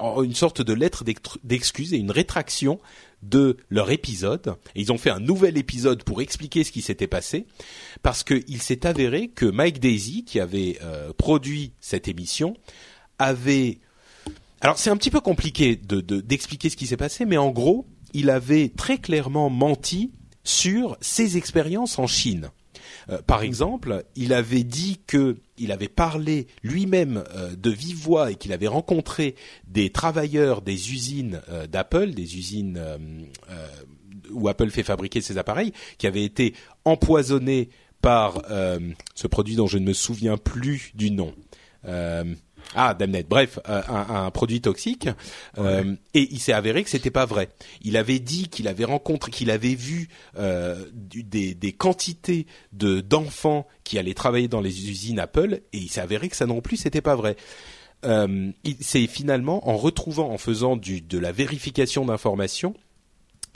une sorte de lettre d'excuse et une rétraction de leur épisode. Ils ont fait un nouvel épisode pour expliquer ce qui s'était passé, parce qu'il s'est avéré que Mike Daisy, qui avait produit cette émission, avait alors c'est un petit peu compliqué de, d'expliquer ce qui s'est passé, mais en gros, il avait très clairement menti sur ses expériences en Chine. Euh, par exemple, il avait dit que il avait parlé lui-même euh, de vive voix et qu'il avait rencontré des travailleurs des usines euh, d'Apple, des usines où Apple fait fabriquer ses appareils, qui avaient été empoisonnés par ce produit dont je ne me souviens plus du nom. Ah, Damnet. Bref, euh, un, un, produit toxique. Euh, et il s'est avéré que c'était pas vrai. Il avait dit qu'il avait rencontré, qu'il avait vu euh, des, des, quantités de d'enfants qui allaient travailler dans les usines Apple, et il s'est avéré que ça non plus c'était pas vrai. C'est finalement en retrouvant, en faisant du, de la vérification d'informations,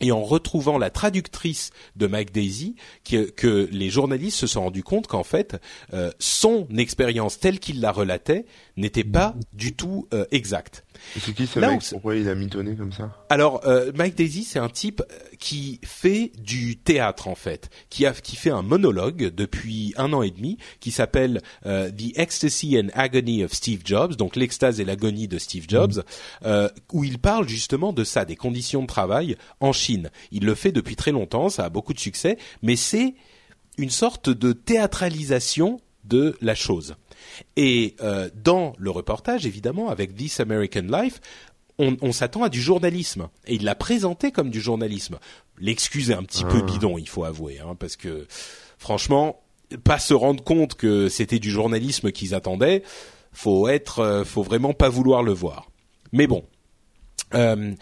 et en retrouvant la traductrice de Mike Daisy, que, que les journalistes se sont rendus compte qu'en fait, euh, son expérience telle qu'il la relatait n'était pas du tout euh, exacte. C'est qui ce mec Pourquoi il a mitonné comme ça? Alors, euh, Mike Daisy, c'est un type euh, qui fait du théâtre en fait, qui a qui fait un monologue depuis un an et demi, qui s'appelle euh, The Ecstasy and Agony of Steve Jobs, donc l'extase et l'agonie de Steve Jobs, mm. où il parle justement de ça, des conditions de travail en Chine. Il le fait depuis très longtemps, ça a beaucoup de succès, mais c'est une sorte de théâtralisation de la chose. Et euh, dans le reportage, évidemment, avec This American Life, on, on s'attend à du journalisme. Et il l'a présenté comme du journalisme. l'excuse est un petit peu Ah. bidon, il faut avouer, hein, parce que franchement, pas se rendre compte que c'était du journalisme qu'ils attendaient, faut être, euh, faut vraiment pas vouloir le voir. Mais bon, euh,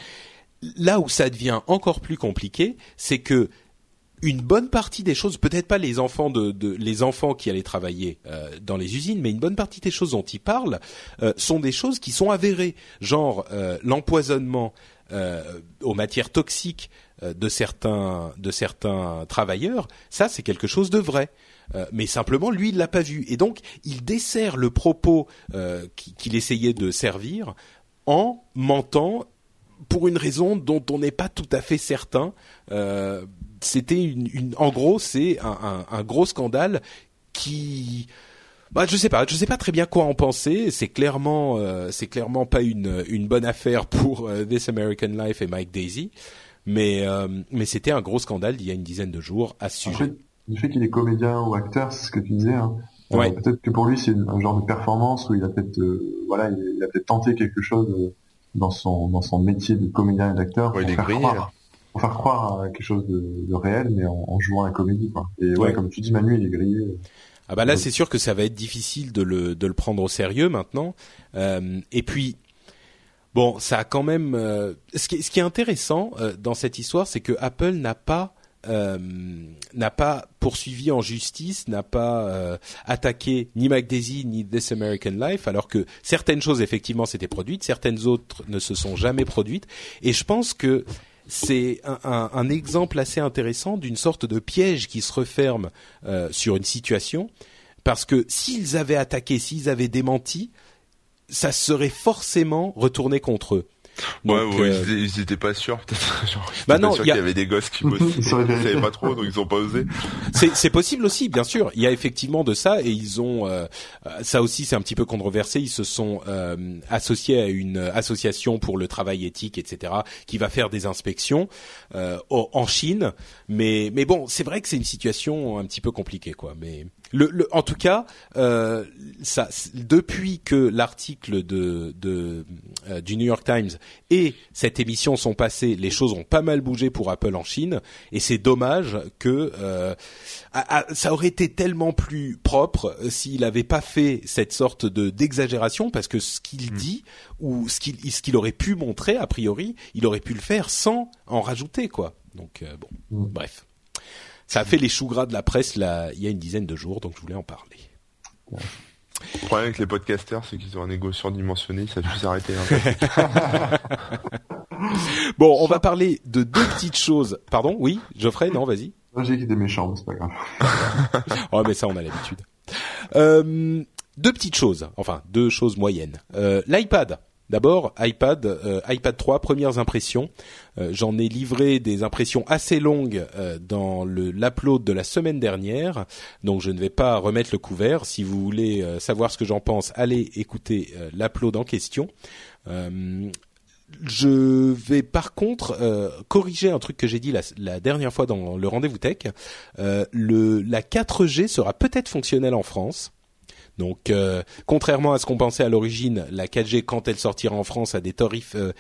là où ça devient encore plus compliqué, c'est que une bonne partie des choses, peut-être pas les enfants de, les enfants qui allaient travailler euh, dans les usines, mais une bonne partie des choses dont ils parlent euh, sont des choses qui sont avérées, genre euh, l'empoisonnement aux matières toxiques de certains de certains travailleurs. Ça, c'est quelque chose de vrai. Mais simplement, lui, il l'a pas vu, et donc il dessert le propos qui- qu'il essayait de servir en mentant pour une raison dont on n'est pas tout à fait certain. C'était une, une, en gros, c'est un, un, un gros scandale qui, bah, je sais pas, je sais pas très bien quoi en penser. C'est clairement, euh, c'est clairement pas une une bonne affaire pour euh, This American Life et Mike Daisy, mais euh, mais c'était un gros scandale il y a une dizaine de jours à ce En sujet. fait, le fait qu'il est comédien ou acteur, c'est ce que tu disais. Hein. Euh, Ouais. peut-être que pour lui, c'est un genre de performance où il a peut-être, euh, voilà, il, a peut-être tenté quelque chose dans son dans son métier de comédien et d'acteur Ouais, il pour est faire grillé, croire. Pour faire croire à quelque chose de, de réel, mais en, en jouant la comédie, quoi. Et ouais, Ouais. comme tu dis, Manu, il est grillé. Ah bah là, c'est sûr que ça va être difficile de le de le prendre au sérieux maintenant. Euh, et puis bon, ça a quand même. euh, ce qui est, ce qui est intéressant euh, dans cette histoire, c'est que Apple n'a pas n'a pas poursuivi en justice, n'a pas attaqué ni McDaisy ni This American Life, alors que certaines choses effectivement s'étaient produites, certaines autres ne se sont jamais produites. Et je pense que c'est un, exemple assez intéressant d'une sorte de piège qui se referme euh, sur une situation, parce que s'ils avaient attaqué, s'ils avaient démenti, ça serait forcément retourné contre eux. Ouais, Donc, ouais, euh, ils, étaient- ils étaient pas sûrs, peut-être. Bah non, il y a- qu'il y avait des gosses qui bossaient. Ils savaient pas trop, donc ils ont pas osé. C'est c'est possible aussi, bien sûr. Il y a effectivement de ça et ils ont euh, ça aussi c'est un petit peu controversé. Ils se sont euh, associés à une association pour le travail éthique, etc., qui va faire des inspections euh, en Chine. Mais mais bon, c'est vrai que c'est une situation un petit peu compliquée, quoi. Mais le, le en tout cas, euh, ça depuis que l'article de, de euh, du New York Times et cette émission sont passés, les choses ont pas mal bougé pour Apple en Chine et c'est dommage que euh, à- à- ça aurait été tellement plus propre euh, s'il n'avait pas fait cette sorte de d'exagération parce que ce qu'il dit ou ce qu'il ce qu'il aurait pu montrer a priori, il aurait pu le faire sans en rajouter quoi. Donc euh, bon, Mm. bref. Ça a fait les choux gras de la presse là, il y a une dizaine de jours, donc je voulais en parler. Le problème avec les podcasters, c'est qu'ils ont un ego surdimensionné, ça juste s'arrêter. Hein. Bon, on va parler de deux petites choses. Pardon, oui, Geoffrey, non, vas-y. Moi, j'ai dit qu'il était méchant, mais c'est pas grave. Oh, mais ça, on a l'habitude. Euh, deux petites choses, enfin deux choses moyennes. Euh, L'iPad. D'abord, iPad, euh, iPad 3, premières impressions. Euh, J'en ai livré des impressions assez longues euh, dans l'upload de la semaine dernière, donc je ne vais pas remettre le couvert. Si vous voulez euh, savoir ce que j'en pense, allez écouter euh, l'upload en question. Euh, je vais par contre corriger un truc que j'ai dit la, la dernière fois dans le rendez-vous tech. Le, la 4G sera peut-être fonctionnelle en France. Donc, euh, contrairement à ce qu'on pensait à l'origine, la 4G, quand elle sortira en France, a des tarifs, euh,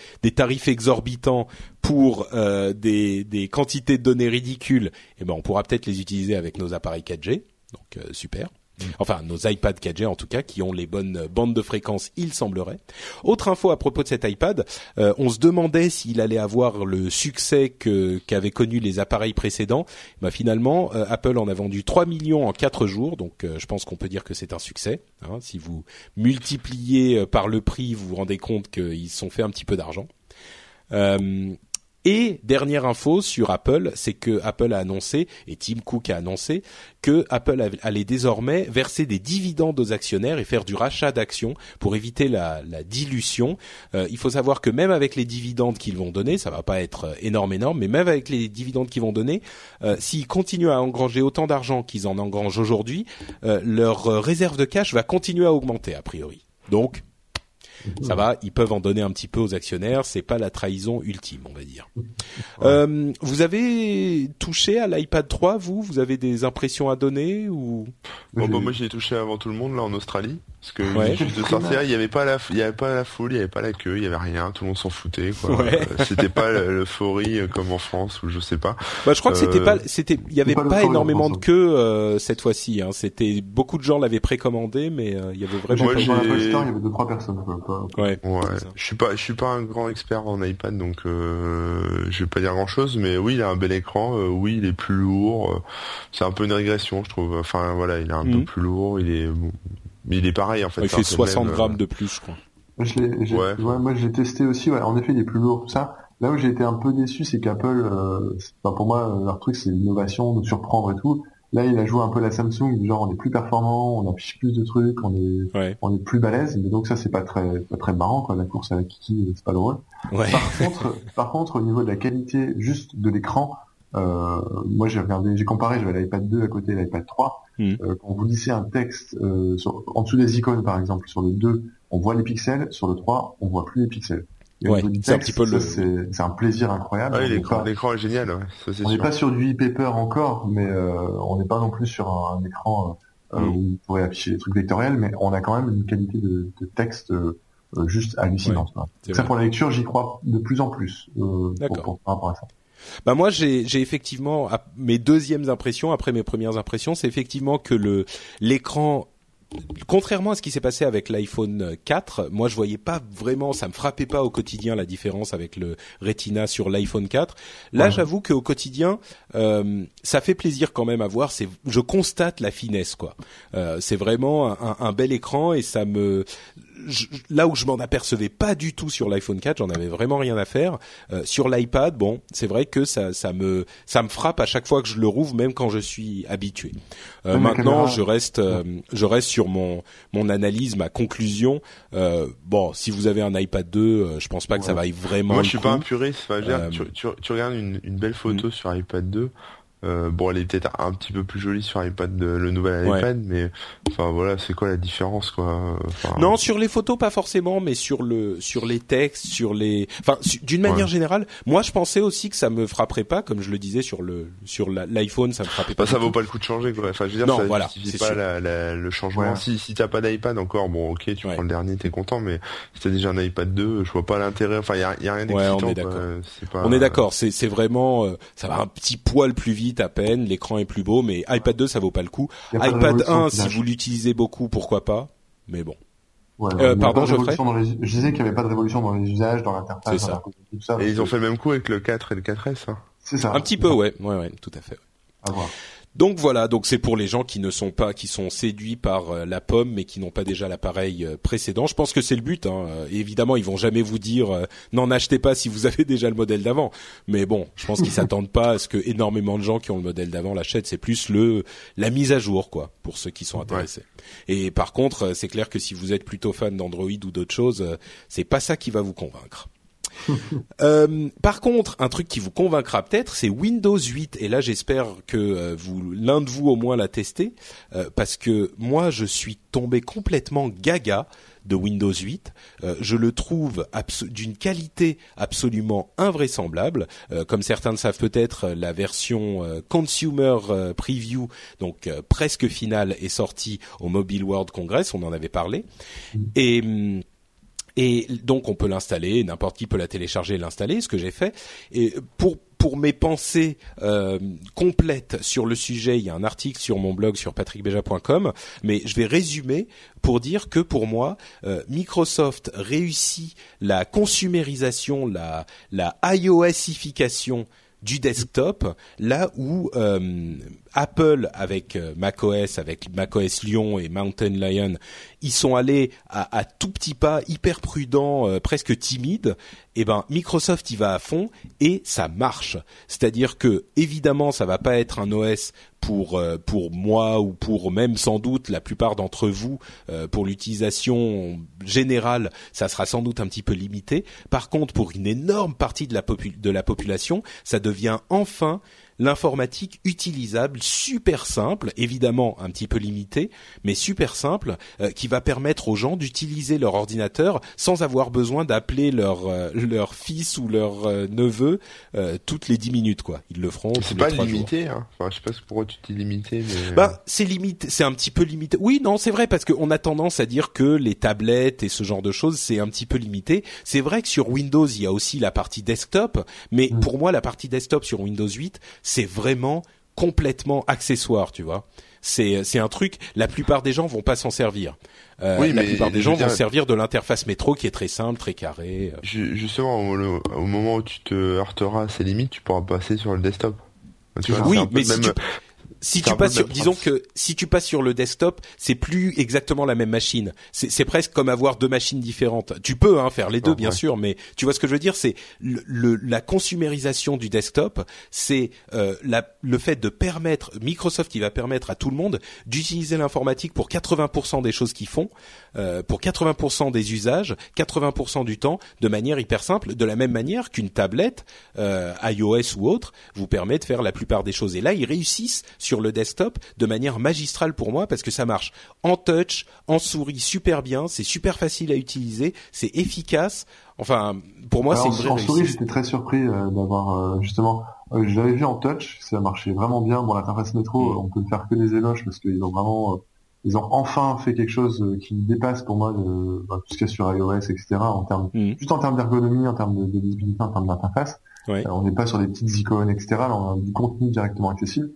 exorbitants pour euh, des, des quantités de données ridicules. Et ben, on pourra peut-être les utiliser avec nos appareils 4G. Donc, super. Enfin, nos iPads 4G en tout cas, qui ont les bonnes bandes de fréquence, il semblerait. Autre info à propos de cet iPad, euh, on se demandait s'il allait avoir le succès qu'avaient connu les appareils précédents. Bah, finalement, euh, Apple en a vendu 3 millions en 4 jours, donc euh, je pense qu'on peut dire que c'est un succès. hein. Si vous multipliez par le prix, vous vous rendez compte qu'ils sont fait un petit peu d'argent. Et dernière info sur Apple, c'est que Apple a annoncé et Tim Cook a annoncé que Apple allait désormais verser des dividendes aux actionnaires et faire du rachat d'actions pour éviter la, dilution. Euh, il faut savoir que même avec les dividendes qu'ils vont donner, ça va pas être euh, énorme énorme, mais même avec les dividendes qu'ils vont donner, euh, s'ils continuent à engranger autant d'argent qu'ils en engrangent aujourd'hui, euh, leur réserve de cash va continuer à augmenter a priori. Donc ça va, ils peuvent en donner un petit peu aux actionnaires, c'est pas la trahison ultime, on va dire. Euh, vous avez touché à l'iPad 3, vous? Vous avez des impressions à donner ou? Bon, J'ai- bah, moi, j'y ai touché avant tout le monde, là, en Australie. Parce que ouais. juste de sortir, il y avait pas la, il y avait pas la foule, il y avait pas la queue, il y avait rien, tout le monde s'en foutait. Quoi. Ouais. Euh, c'était pas l'euphorie euh, comme en France ou je sais pas. Bah, je crois que c'était pas, c'était, il y avait pas, énormément de queue euh, cette fois-ci. Hein. C'était beaucoup de gens l'avaient précommandé, mais il y avait vraiment. Moi, pas... La il y avait deux trois personnes. Quoi. Ouais. ouais. Je suis pas, je suis pas un grand expert en iPad, donc je vais pas dire grand chose, mais oui, il a un bel écran. oui, il est plus lourd. c'est un peu une régression, je trouve. Enfin voilà, il est un peu mhm. plus lourd. Il est mais il est pareil en fait. il fait 60 grammes de plus, je crois. Je ouais. ouais. moi j'ai testé aussi. Ouais, en effet, il est plus lourd. Tout ça. Là où j'ai été un peu déçu, c'est qu'Apple, euh, pour moi, leur truc c'est l'innovation, de surprendre et tout. Là, il a joué un peu la Samsung, genre on est plus performant, on affiche plus de trucs, on est, on est plus balèze. Mais donc ça, c'est pas très, pas très marrant, quoi. La course à la Kiki, c'est pas drôle. Ouais. Par contre, par contre, au niveau de la qualité juste de l'écran, euh, moi j'ai regardé, j'ai comparé, j'avais l'iPad 2 à côté de l'iPad 3. Hmm. Euh, quand vous lisez un texte euh, sur, en dessous des icônes par exemple, sur le 2, on voit les pixels, sur le 3, on voit plus les pixels. Ouais, c'est un petit peu le... C'est un plaisir incroyable. Ouais, l'écran est génial. Ouais. Ça, on n'est pas sur du e-paper encore, mais euh, on n'est pas non plus sur un, écran euh, hmm. où on pourrait afficher des trucs vectoriels, mais on a quand même une qualité de, de texte juste hallucinante. ça pour la lecture, j'y crois de plus en plus pour, pour, par rapport à ça. Bah moi j'ai effectivement mes deuxièmes impressions après mes premières impressions, c'est effectivement que le l'écran contrairement à ce qui s'est passé avec l'iPhone 4, moi je voyais pas vraiment, ça me frappait pas au quotidien la différence avec le Retina sur l'iPhone 4. Là, j'avoue qu'au quotidien, euh, ça fait plaisir quand même à voir. C'est, je constate la finesse quoi. Euh, c'est vraiment un, un, bel écran et ça me, là où je m'en apercevais pas du tout sur l'iPhone 4, j'en avais vraiment rien à faire. Euh, sur l'iPad, bon, c'est vrai que ça, ça me, ça me frappe à chaque fois que je le rouvre, même quand je suis habitué. Euh, maintenant, je reste, euh, je reste sur mon, mon analyse, ma conclusion. Euh, bon, si vous avez un iPad 2, je pense pas que ça vaille vraiment. Moi, je suis pas un puriste. Enfin, tu, tu, tu, regardes une, une belle photo mm. sur iPad 2 euh, bon, elle est peut-être un petit peu plus jolie sur iPad, le nouvel iPad, mais enfin voilà, c'est quoi la différence quoi Non, sur les photos pas forcément, mais sur le sur les textes, sur les, enfin d'une manière générale, moi je pensais aussi que ça me frapperait pas, comme je le disais sur le sur l'iPhone, ça me frappait pas. Bah, ça vaut pas le coup de changer quoi. Enfin, je veux dire, non, ça voilà, pas la, le changement. Si si t'as pas d'iPad encore, bon ok, tu prends le dernier, t'es content, mais si t'as déjà un iPad 2, je vois pas l'intérêt. Enfin, y a, y a rien d'excitant. on est d'accord. On est d'accord. C'est c'est vraiment, euh, ça va un petit poil plus vite à peine. L'écran est plus beau, mais iPad 2 ça vaut pas le coup. iPad 1 si vous l'utilisez beaucoup, pourquoi pas, mais bon. euh, pardon, je Je disais qu'il n'y avait pas de révolution dans les usages, dans l'interface. Ça. ça. Et ils ont fait le même coup avec le 4 et le 4S. Hein. C'est ça. Un petit peu, ouais, ouais, ouais, tout à fait. À voir. Donc voilà, donc c'est pour les gens qui ne sont pas, qui sont séduits par euh, la pomme, mais qui n'ont pas déjà l'appareil euh, précédent. Je pense que c'est le but. Hein. Euh, évidemment, ils vont jamais vous dire n'en achetez pas si vous avez déjà le modèle d'avant. Mais bon, je pense qu'ils s'attendent pas à ce que énormément de gens qui ont le modèle d'avant l'achètent. C'est plus le la mise à jour, quoi, pour ceux qui sont intéressés. Et par contre, c'est clair que si vous êtes plutôt fan d'Android ou d'autres choses, c'est pas ça qui va vous convaincre. Euh, par contre, un truc qui vous convaincra peut-être, c'est Windows 8. Et là, j'espère que euh, vous, l'un de vous au moins l'a testé, euh, parce que moi, je suis tombé complètement gaga de Windows 8. je le trouve d'une qualité absolument invraisemblable. comme certains le savent peut-être, la version Consumer Preview, donc presque finale, est sortie au Mobile World Congress. On en avait parlé. Et hum, et donc on peut l'installer, n'importe qui peut la télécharger et l'installer, ce que j'ai fait. Et pour pour mes pensées euh, complètes sur le sujet, il y a un article sur mon blog sur patrickbeja.com, mais je vais résumer pour dire que pour moi, euh, Microsoft réussit la consumérisation, la, la iOSification du desktop, là où euh, Apple avec euh, macOS, avec macOS Lyon et Mountain Lion, ils sont allés à, tout petit pas, hyper prudents, euh, presque timides. Et eh ben Microsoft y va à fond et ça marche. C'est-à-dire que évidemment ça va pas être un OS pour euh, pour moi ou pour même sans doute la plupart d'entre vous pour l'utilisation générale, ça sera sans doute un petit peu limité. Par contre, pour une énorme partie de la population, ça devient enfin l'informatique utilisable, super simple, évidemment un petit peu limité, mais super simple, euh, qui va permettre aux gens d'utiliser leur ordinateur sans avoir besoin d'appeler leur euh, leur fils ou leur euh, neveu toutes les dix minutes quoi. Ils le feront. C'est pas limité, hein. Enfin, je sais pas pourquoi tu dis limité, mais. Bah, c'est limité, c'est un petit peu limité. Oui, non, c'est vrai parce qu'on a tendance à dire que les tablettes et ce genre de choses c'est un petit peu limité. C'est vrai que sur Windows il y a aussi la partie desktop, mais mm. pour moi la partie desktop sur Windows 8 c'est vraiment complètement accessoire, tu vois. C'est c'est un truc. La plupart des gens vont pas s'en servir. Euh, oui, la plupart des gens vont servir de l'interface métro qui est très simple, très carré. Justement, au, moment où tu te heurteras à ces limites, tu pourras passer sur le desktop. oui, mais si tu, si tu passes sur, disons que si tu passes sur le desktop, c'est plus exactement la même machine. C'est presque comme avoir deux machines différentes. Tu peux hein, faire les deux, bien sûr, mais tu vois ce que je veux dire C'est le, la consumérisation du desktop, c'est euh, le fait de permettre Microsoft qui va permettre à tout le monde d'utiliser l'informatique pour 80% des choses qu'ils font, euh, pour 80% des usages, 80% du temps, de manière hyper simple, de la même manière qu'une tablette euh, iOS ou autre vous permet de faire la plupart des choses. Et là, ils réussissent sur le desktop de manière magistrale pour moi parce que ça marche en touch, en souris super bien, c'est super facile à utiliser, c'est efficace. Enfin, pour moi, c'est une vraie En souris, j'étais très surpris euh, d'avoir euh, justement. Euh, je l'avais vu en touch, ça marchait vraiment bien. Bon, l'interface métro, mm. on peut faire que des éloges parce qu'ils ont vraiment, ils ont enfin fait quelque chose qui dépasse pour moi bah, tout ce qu'il y a sur iOS, etc. En termes, mm. juste en termes d'ergonomie, en termes de, de visibilité, en termes d'interface. on n'est pas sur des petites icônes, etc. Là, on a du contenu directement accessible.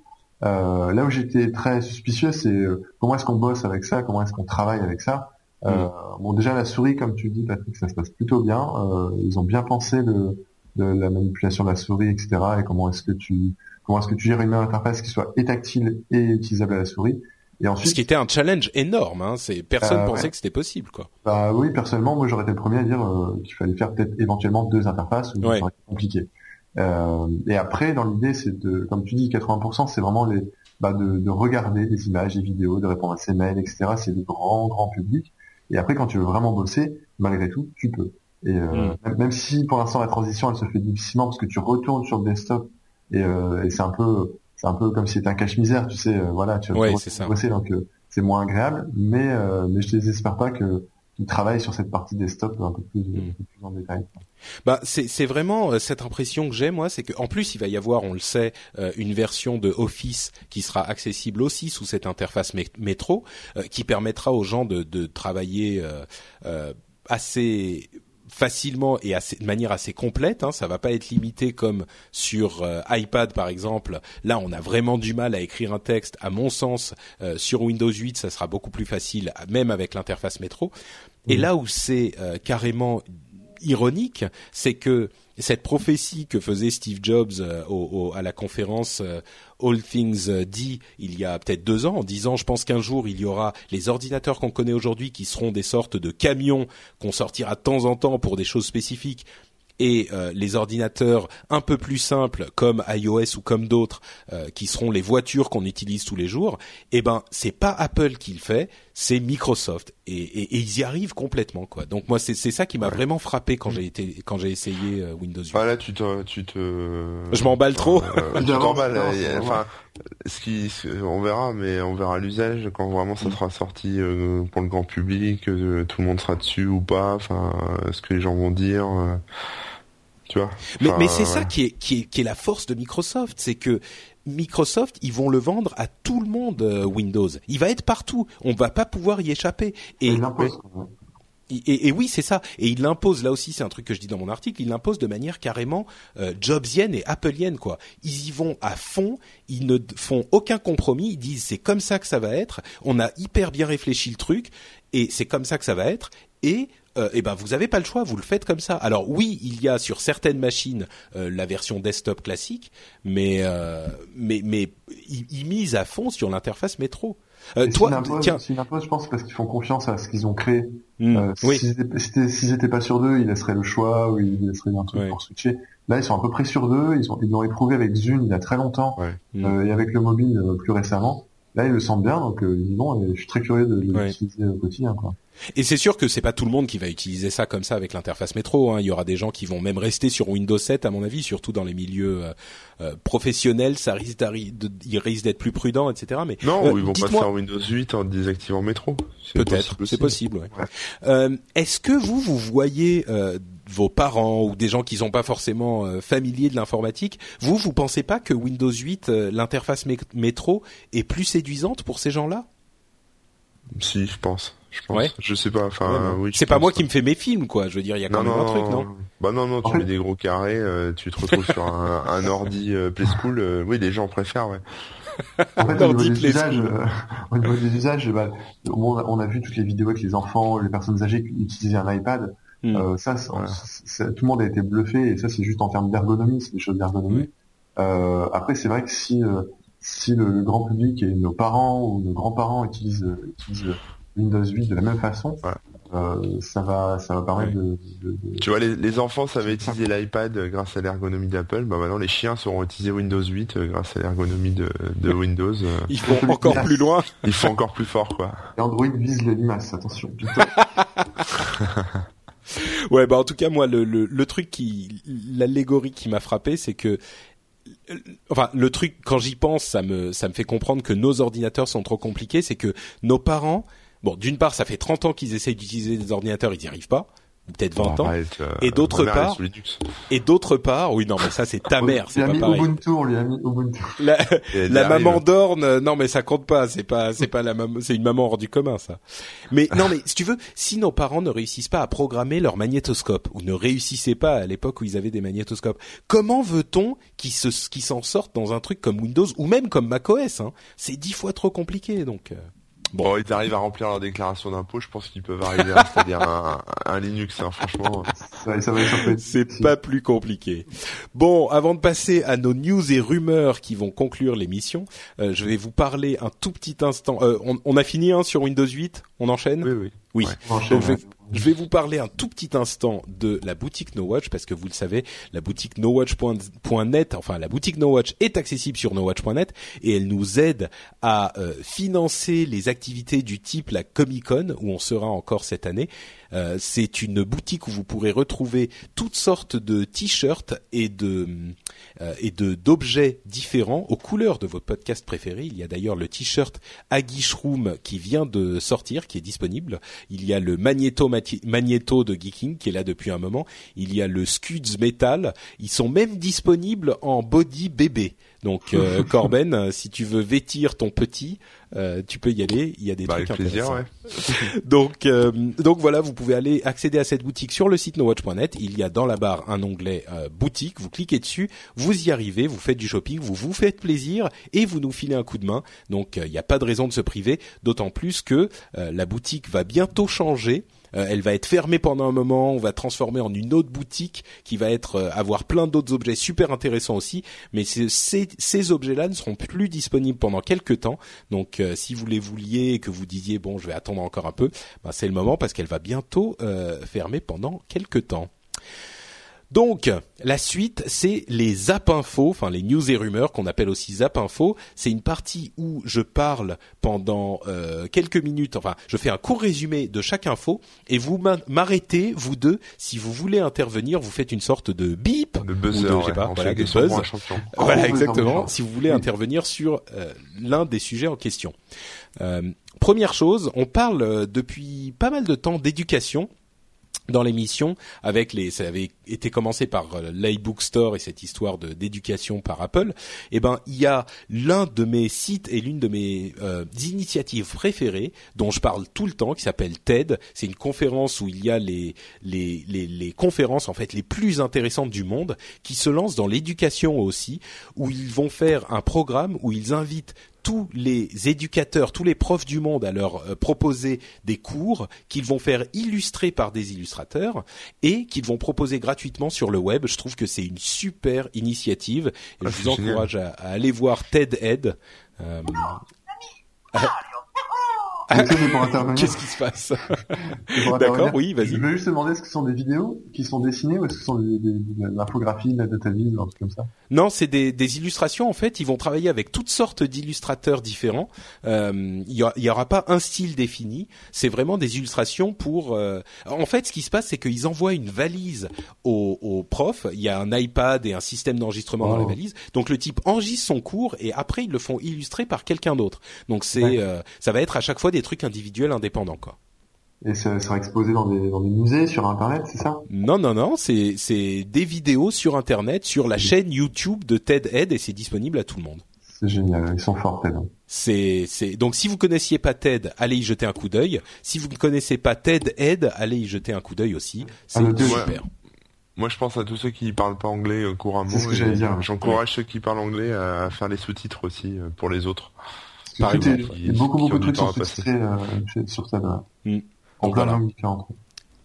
Euh, là où j'étais très suspicieux, c'est euh, comment est-ce qu'on bosse avec ça, comment est-ce qu'on travaille avec ça. Euh, mm. Bon, déjà la souris, comme tu dis, Patrick, ça se passe plutôt bien. Euh, ils ont bien pensé de, de, la manipulation de la souris, etc. Et comment est-ce que tu comment est-ce que tu gères une interface qui soit et tactile et utilisable à la souris. Et ensuite, ce qui était un challenge énorme, hein, c'est personne euh, pensait que c'était possible, quoi. Bah oui, personnellement, moi j'aurais été le premier à dire qu'il fallait faire peut-être éventuellement deux interfaces, ou ouais. ça compliqué. Euh, et après, dans l'idée, c'est de, comme tu dis, 80%, c'est vraiment les, bah de, de, regarder des images, des vidéos, de répondre à ses mails, etc. C'est du grand, grand public. Et après, quand tu veux vraiment bosser, malgré tout, tu peux. Et euh, mm. même, si pour l'instant la transition elle se fait difficilement parce que tu retournes sur le desktop et, euh, et c'est un peu, c'est un peu comme si c'était un cache-misère, tu sais, euh, voilà, tu vas bosser donc euh, c'est moins agréable. Mais mais je ne désespère pas que qui travaille sur cette partie des stocks un peu plus, hmm. en détail. Bah c'est vraiment euh, cette impression que j'ai moi, c'est qu'en plus il va y avoir, on le sait, euh, une version de Office qui sera accessible aussi sous cette interface métro, euh, qui permettra aux gens de, de travailler assez facilement et assez, de manière assez complète. Hein, ça va pas être limité comme sur euh, iPad par exemple. Là, on a vraiment du mal à écrire un texte. À mon sens, euh, sur Windows 8, ça sera beaucoup plus facile, même avec l'interface métro. Et mmh. là où c'est euh, carrément ironique, c'est que cette prophétie que faisait Steve Jobs euh, à la conférence euh, All Things euh, dit il y a peut-être deux ans, en disant je pense qu'un jour il y aura les ordinateurs qu'on connaît aujourd'hui qui seront des sortes de camions qu'on sortira de temps en temps pour des choses spécifiques. Et les ordinateurs un peu plus simples comme iOS ou comme d'autres qui seront les voitures qu'on utilise tous les jours, eh ben c'est pas Apple qui le fait, c'est Microsoft et, et, et, ils y arrivent complètement quoi. Donc moi c'est ça qui m'a vraiment frappé quand j'ai été quand j'ai essayé euh, Windows 8. Ah là tu te tu te Je m'emballe trop. tu t'emballes enfin ce qui on verra mais on verra l'usage quand vraiment ça sera sorti pour le grand public, tout le monde sera dessus ou pas, enfin ce que les gens vont dire tu vois mais, mais c'est ça qui est, qui est, qui est la force de Microsoft, c'est que Microsoft, ils vont le vendre à tout le monde euh, Windows. Il va être partout. On va pas pouvoir y échapper. Et, et, et, oui, c'est ça. Et il l'impose, là aussi, c'est un truc que je dis dans mon article, il l'impose de manière carrément euh, Jobsienne et Appleienne, quoi. Ils y vont à fond, ils ne font aucun compromis, ils disent c'est comme ça que ça va être, on a hyper bien réfléchi le truc, et c'est comme ça que ça va être, et euh, eh ben vous n'avez pas le choix, vous le faites comme ça. Alors oui, il y a sur certaines machines euh, la version desktop classique, mais euh, mais mais ils, misent à fond sur l'interface métro. Euh, toi, tiens, une impose, je pense, parce qu'ils font confiance à ce qu'ils ont créé. Hmm, euh, oui. S'ils étaient, pas sur d'eux, ils laisseraient le choix ou ils laisseraient un truc pour switcher. Là, ils sont à peu près sur d'eux. Ils ont ils l'ont éprouvé avec Zune il y a très longtemps euh, et avec le mobile plus récemment. Là, ils le sentent bien, donc euh, ils vont. Et je suis très curieux de, de l'utiliser au quotidien. Quoi. Et c'est sûr que c'est pas tout le monde qui va utiliser ça comme ça avec l'interface métro. Hein. Il y aura des gens qui vont même rester sur Windows 7, à mon avis, surtout dans les milieux euh, euh, professionnels. Ça risque ils risquent d'être plus prudents, etc. Mais non, euh, ils vont passer à Windows 8 en désactivant métro. Peut-être, c'est possible. Ouais. Est-ce que vous vous voyez vos parents ou des gens qui sont pas forcément familiers de l'informatique, vous vous pensez pas que Windows 8, l'interface métro, est plus séduisante pour ces gens-là? Si, je pense je pense. Je sais pas. Enfin, oui. C'est pas moi qui me fais mes films, quoi. Je veux dire, il y a quand même un truc, non? Bah non, non. Tu mets des gros carrés, euh, tu te retrouves sur un, un ordi euh, Play School. Euh, oui, les gens préfèrent, ouais. En fait, au niveau, des usages, au niveau des usages, bah, on, a, vu toutes les vidéos avec les enfants, les personnes âgées qui utilisaient un iPad. Hmm. ça, tout le monde a été bluffé et ça, c'est juste en termes d'ergonomie, c'est des choses d'ergonomie. après, c'est vrai que si si le, grand public et nos parents ou nos grands-parents utilisent, utilisent Windows 8 de la même façon, euh, ça va, ça va permettre de, Tu vois, les, les enfants savaient utiliser l'iPad grâce à l'ergonomie d'Apple. Bah maintenant, les chiens sauront utiliser Windows 8 euh, grâce à l'ergonomie de, de Windows. Euh. Ils vont encore plus loin. Ils font encore plus fort, quoi. Et Android vise les limaces, attention. ouais, bah en tout cas, moi, le, le, le truc qui, l'allégorie qui m'a frappé, c'est que enfin le truc quand j'y pense ça me ça me fait comprendre que nos ordinateurs sont trop compliqués c'est que nos parents Bon, d'une part, ça fait 30 ans qu'ils essayent d'utiliser des ordinateurs, ils n'y arrivent pas peut-être 20 ans. Euh, et d'autre part, et d'autre part, oui non mais ça c'est ta mère, c'est pas pareil. Ubuntu, on lui a mis Ubuntu. La, la maman d'orne, non mais ça compte pas, c'est pas c'est pas la maman, c'est une maman hors du commun ça. Mais non mais si tu veux, si nos parents ne réussissent pas à programmer leur magnétoscope ou ne réussissaient pas à l'époque où ils avaient des magnétoscopes, comment veut-on qu'ils se qu'ils s'en sortent dans un truc comme Windows ou même comme macOS hein? C'est dix fois trop compliqué donc. Bon, ils arrivent à remplir leur déclaration d'impôt, je pense qu'ils peuvent arriver à c'est-à-dire un, un, Linux, hein, franchement. Ça, ça va C'est pas plus compliqué. Bon, avant de passer à nos news et rumeurs qui vont conclure l'émission, euh, je vais vous parler un tout petit instant. Euh, on, on, a fini hein, sur Windows 8 On enchaîne? Oui, oui. Oui. Je vais vous parler un tout petit instant de la boutique No Watch parce que vous le savez, la boutique nowatch.net, enfin la boutique No Watch est accessible sur nowatch.net et elle nous aide à euh, financer les activités du type la Comic Con où on sera encore cette année. Euh, c'est une boutique où vous pourrez retrouver toutes sortes de t-shirts et de euh, et de d'objets différents aux couleurs de votre podcast préféré. Il y a d'ailleurs le t-shirt Aggie Shroom qui vient de sortir, qui est disponible. Il y a le Magneto Magneto de Geeking qui est là depuis un moment. Il y a le Scuds Metal. Ils sont même disponibles en body bébé. Donc euh, Corben, si tu veux vêtir ton petit, euh, tu peux y aller. Il y a des bah, trucs avec plaisir, ouais. donc donc voilà, vous pouvez aller accéder à cette boutique sur le site nowatch.net. Il y a dans la barre un onglet boutique. Vous cliquez dessus, vous y arrivez, vous faites du shopping, vous vous faites plaisir et vous nous filez un coup de main. Donc il n'y a pas de raison de se priver. D'autant plus que la boutique va bientôt changer. Euh, elle va être fermée pendant un moment, on va transformer en une autre boutique qui va être euh, avoir plein d'autres objets super intéressants aussi, mais ces, objets-là ne seront plus disponibles pendant quelques temps. Donc euh, si vous les vouliez et que vous disiez bon, je vais attendre encore un peu, ben, c'est le moment parce qu'elle va bientôt fermer pendant quelques temps. Donc, la suite, c'est les Zap Info, enfin les news et rumeurs qu'on appelle aussi Zap Info. C'est une partie où je parle pendant euh, quelques minutes, enfin, je fais un court résumé de chaque info et vous m'arrêtez, vous deux, si vous voulez intervenir, vous faites une sorte de bip, de buzzer, ou de, sais pas, voilà, de buzz. Voilà, exactement. Si vous voulez intervenir sur euh, l'un des sujets en question. Euh, première chose, on parle depuis pas mal de temps d'éducation dans l'émission avec les ça avait été commencé par euh, l'iBook Store et cette histoire d'éducation par Apple. Et eh ben il y a l'un de mes sites et l'une de mes euh, initiatives préférées dont je parle tout le temps qui s'appelle TED. C'est une conférence où il y a les, les les les conférences en fait les plus intéressantes du monde qui se lancent dans l'éducation aussi où ils vont faire un programme où ils invitent tous les éducateurs, tous les profs du monde à leur euh, proposer des cours qu'ils vont faire illustrer par des illustrateurs et qu'ils vont proposer gratuitement sur le web. Je trouve que c'est une super initiative et ah, je vous encourage à, aller voir TED Ed. Euh, Qu'est-ce qui se passe? D'accord, oui, vas-y. Je veux juste demander est-ce que ce sont des vidéos qui sont dessinées ou est-ce que ce sont des, des, de l'infographie, de la data viz, un truc comme ça? Non, c'est des, des, illustrations. En fait, ils vont travailler avec toutes sortes d'illustrateurs différents. Euh, il y, y, aura pas un style défini. C'est vraiment des illustrations pour. Euh... En fait, ce qui se passe, c'est qu'ils envoient une valise au, au, prof. Il y a un iPad et un système d'enregistrement dans la oh. valise. Donc le type enregistre son cours et après ils le font illustrer par quelqu'un d'autre. Donc c'est, euh, ça va être à chaque fois des trucs individuels indépendants, quoi. Et ça sera exposé dans des, dans des musées sur Internet, c'est ça? Non, non, non, c'est c'est des vidéos sur Internet, sur la chaîne YouTube de TED Ed et c'est disponible à tout le monde. C'est génial, ils sont forts TED. C'est c'est donc si vous connaissiez pas TED, allez y jeter un coup d'œil. Si vous ne connaissez pas TED Ed, allez y jeter un coup d'œil aussi. C'est ah, super. Moi, je pense à tous ceux qui parlent pas anglais euh, couramment. C'est ce que j'allais dire. J'encourage ceux qui parlent anglais à faire les sous-titres aussi euh, pour les autres. Par exemple, il y a beaucoup, beaucoup de trucs sont sous-titrés euh, sur ça. Mm. En plein de langues différentes.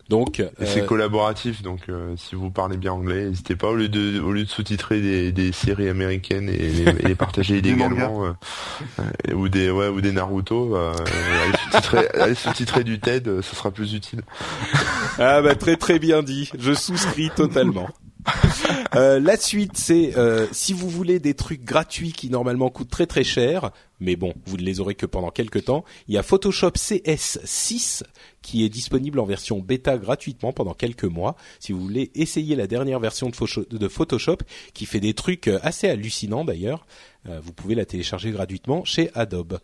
Donc c'est collaboratif, donc si vous parlez bien anglais, n'hésitez pas au lieu de au lieu de sous-titrer des, des séries américaines et les, et les partager illégalement ou des ouais ou des Naruto, allez sous-titrer du TED, ça sera plus utile. ah bah très très bien dit, je souscris totalement. Euh, la suite, c'est euh, si vous voulez des trucs gratuits qui normalement coûtent très très cher, mais bon, vous ne les aurez que pendant quelques temps. Il y a Photoshop CS6 qui est disponible en version bêta gratuitement pendant quelques mois. Si vous voulez essayer la dernière version de Photoshop, qui fait des trucs euh, assez hallucinants d'ailleurs, vous pouvez la télécharger gratuitement chez Adobe.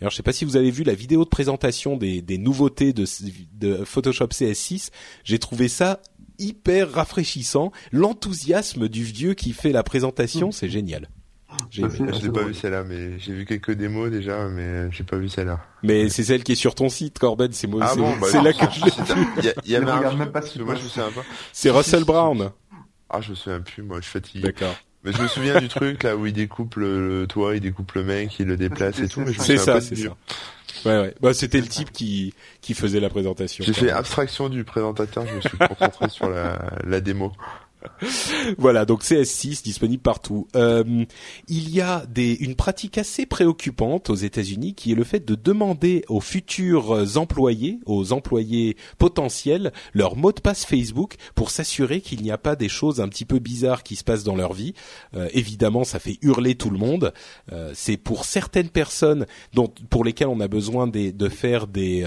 Alors, je sais pas si vous avez vu la vidéo de présentation des, nouveautés de Photoshop CS6. J'ai trouvé ça hyper rafraîchissant. L'enthousiasme du vieux qui fait la présentation, c'est génial. J'ai l'ai pas vu celle-là, mais j'ai vu quelques démos déjà, mais j'ai pas vu celle-là. Mais c'est celle qui est sur ton site, Corben. C'est moi. Ah bon, c'est bah, là que je l'ai Il y, avait un même pas moi je me souviens pas. C'est Russell Brown. Ah, je me souviens plus. Moi, je suis fatigué. D'accord. Mais je me souviens du truc là où il découpe le, toit, il découpe le mec, il le déplace et tout. C'est ça, c'est ça. Ouais. Bah, c'était le type qui qui faisait la présentation. J'ai fait abstraction du présentateur, je me suis concentré sur la, la démo. voilà, donc CS6 disponible partout. Euh, il y a des, une pratique assez préoccupante aux États-Unis qui est le fait de demander aux futurs employés, aux employés potentiels, leur mot de passe Facebook pour s'assurer qu'il n'y a pas des choses un petit peu bizarres qui se passent dans leur vie. Euh, évidemment, ça fait hurler tout le monde. Euh, c'est pour certaines personnes dont, pour lesquelles on a besoin de faire des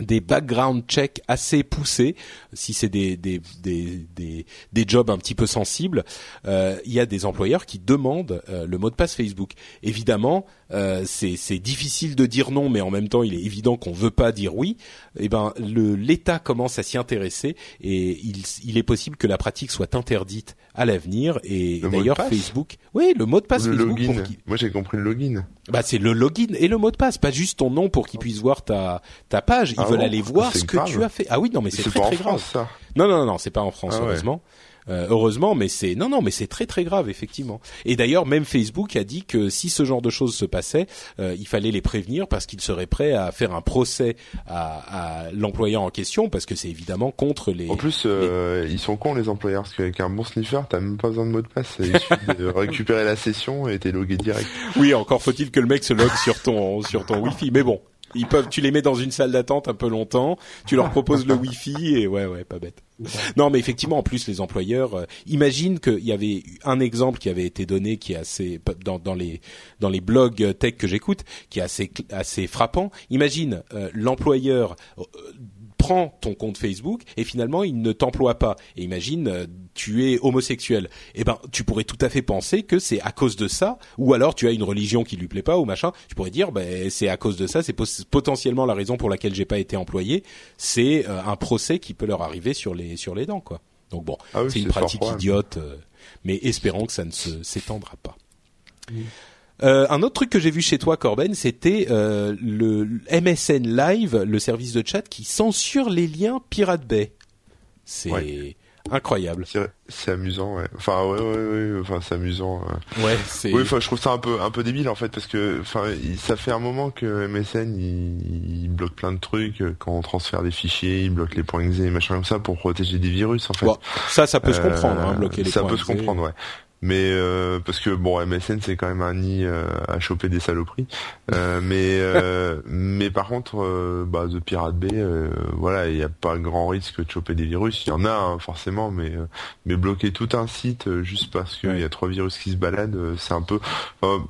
des background checks assez poussés, si c'est des, des, des, des, des jobs un petit peu sensibles, euh, il y a des employeurs qui demandent euh, le mot de passe Facebook. Évidemment, euh, c'est difficile de dire non, mais en même temps, il est évident qu'on veut pas dire oui. Eh ben, l'État commence à s'y intéresser et il, il, est possible que la pratique soit interdite à l'avenir. Et d'ailleurs, Facebook, oui, le mot de passe le Facebook. Login. Moi, j'ai compris le login. Bah, c'est le login et le mot de passe, pas juste ton nom pour qu'ils puissent voir ta ta page. Ils ah veulent aller voir ce que tu as fait. Ah oui, non, mais c'est très très grave. ça. Non, non, non, c'est pas en France, ah heureusement. Euh, heureusement, mais c'est non, non, mais c'est très très grave effectivement. Et d'ailleurs, même Facebook a dit que si ce genre de choses se passait, euh, il fallait les prévenir parce qu'ils seraient prêts à faire un procès à, à l'employeur en question parce que c'est évidemment contre les. En plus, euh, ils sont cons les employeurs parce qu'avec un bon sniffer, t'as même pas besoin de mot de passe. Il suffit de récupérer la session et t'es logué direct. Oui, encore faut-il que le mec se logue sur ton sur ton Wi-Fi, mais bon. Ils peuvent, tu les mets dans une salle d'attente un peu longtemps, tu leur proposes le Wi-Fi et ouais, ouais, pas bête. Non, mais effectivement, en plus, les employeurs, euh, imagine qu'il y avait un exemple qui avait été donné qui est assez dans, les dans les blogs tech que j'écoute, qui est assez assez frappant. Imagine euh, l'employeur euh, prend ton compte Facebook et finalement il ne t'emploie pas. Et imagine tu es homosexuel. Eh ben tu pourrais tout à fait penser que c'est à cause de ça, ou alors tu as une religion qui lui plaît pas ou machin. Tu pourrais dire ben c'est à cause de ça, c'est potentiellement la raison pour laquelle j'ai pas été employé. C'est euh, un procès qui peut leur arriver sur les sur les dents quoi. Donc bon, ah c'est une pratique idiote, euh, mais espérons que ça ne s'étendra pas. Euh, un autre truc que j'ai vu chez toi, Corben, c'était euh, le MSN Live, le service de chat qui censure les liens Pirate Bay. C'est incroyable. C'est amusant, ouais. Enfin, ouais, ouais, ouais. Enfin, c'est amusant. Ouais, c'est. Oui, enfin, je trouve ça un peu, un peu débile en fait, parce que, enfin, ça fait un moment que MSN il, bloque plein de trucs euh, quand on transfère des fichiers, il bloque les points exe et machin comme ça pour protéger des virus en fait. ça, ça peut se comprendre, hein, bloquer les ça points peut se comprendre, ouais. Mais euh, parce que bon, MSN c'est quand même un nid euh, à choper des saloperies. Euh, mais mais par contre, bah de Pirate Bay, voilà, il n'y a pas grand risque de choper des virus. Il y en a hein, forcément, mais mais bloquer tout un site juste parce qu'il y a trois virus qui se baladent, c'est un peu.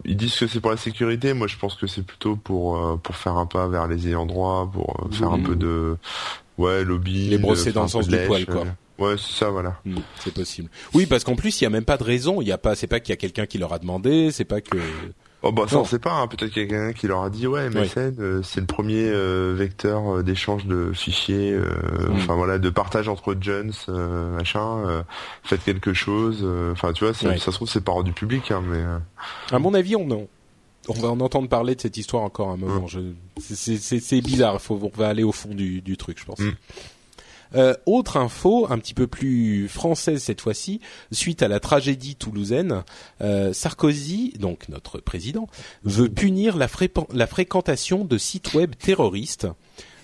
ils disent que c'est pour la sécurité. Moi, je pense que c'est plutôt pour pour faire un pas vers les ayants droit, pour faire un peu de ouais lobby. Les brosser dans le sens du poil, quoi. Ouais, c'est ça, voilà. Hmm, c'est possible. Oui, parce qu'en plus, il y a même pas de raison. Il y a pas, c'est pas qu'il y a quelqu'un qui leur a demandé, c'est pas que. Oh bah ça on sait pas, hein. peut-être qu'il y a quelqu'un qui leur a dit ouais MSN euh, c'est le premier euh, vecteur euh, d'échange de fichiers, hmm. enfin voilà, de partage entre Jones, machin, faites quelque chose, enfin tu vois, ça se trouve c'est pas du public, hein, mais. À mon avis on. On va en entendre parler de cette histoire encore un moment. Je... C'est bizarre. Faut, on va aller au fond du, du truc, je pense. Euh, autre info, un petit peu plus française cette fois-ci, suite à la tragédie toulousaine, euh, Sarkozy, donc notre président, veut punir la, la fréquentation de sites web terroristes,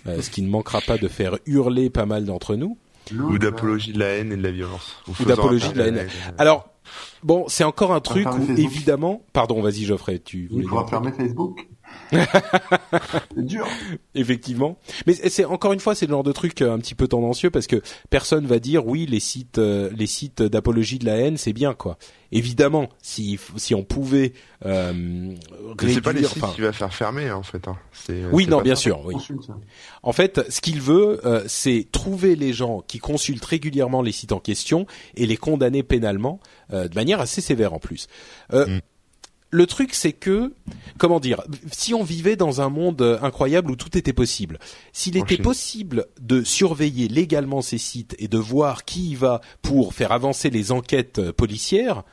euh, ce qui ne manquera pas de faire hurler pas mal d'entre nous. Ou d'apologie de la haine et de la violence. Ou d'apologie de la haine. Alors, bon, c'est encore un truc où, évidemment... Pardon, vas-y Geoffrey, tu voulais... Il faudra fermer Facebook c'est dur. Effectivement. Mais c'est encore une fois, c'est le genre de truc euh, un petit peu tendancieux parce que personne va dire oui, les sites, euh, les sites d'apologie de la haine, c'est bien quoi. Évidemment, si si on pouvait euh, c'est pas les sites qui va faire fermer hein, en fait. Hein. Oui, non, bien sûr. Oui. En fait, ce qu'il veut, c'est trouver les gens qui consultent régulièrement les sites en question et les condamner pénalement de manière assez sévère en plus. Mm le truc, c'est que, comment dire, si on vivait dans un monde euh, incroyable où tout était possible, s'il était possible de surveiller légalement ces sites et de voir qui y va pour faire avancer les enquêtes euh, policières,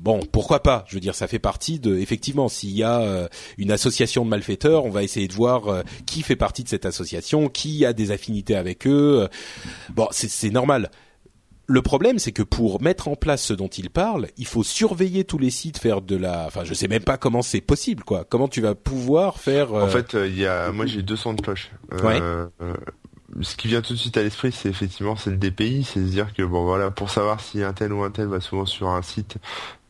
bon, pourquoi pas? Je veux dire, ça fait partie de, effectivement, s'il y a euh, une association de malfaiteurs, on va essayer de voir qui fait partie de cette association, qui a des affinités avec eux. bon, c'est normal. Le problème, c'est que pour mettre en place ce dont il parle, il faut surveiller tous les sites, faire de la. Enfin, je sais même pas comment c'est possible, quoi. Comment tu vas pouvoir faire. En euh, fait, euh, il y a. Moi, j'ai deux sons de cloche. Euh, ce qui vient tout de suite à l'esprit, c'est effectivement c'est le DPI, c'est de dire que bon voilà, pour savoir si un tel ou un tel va souvent sur un site,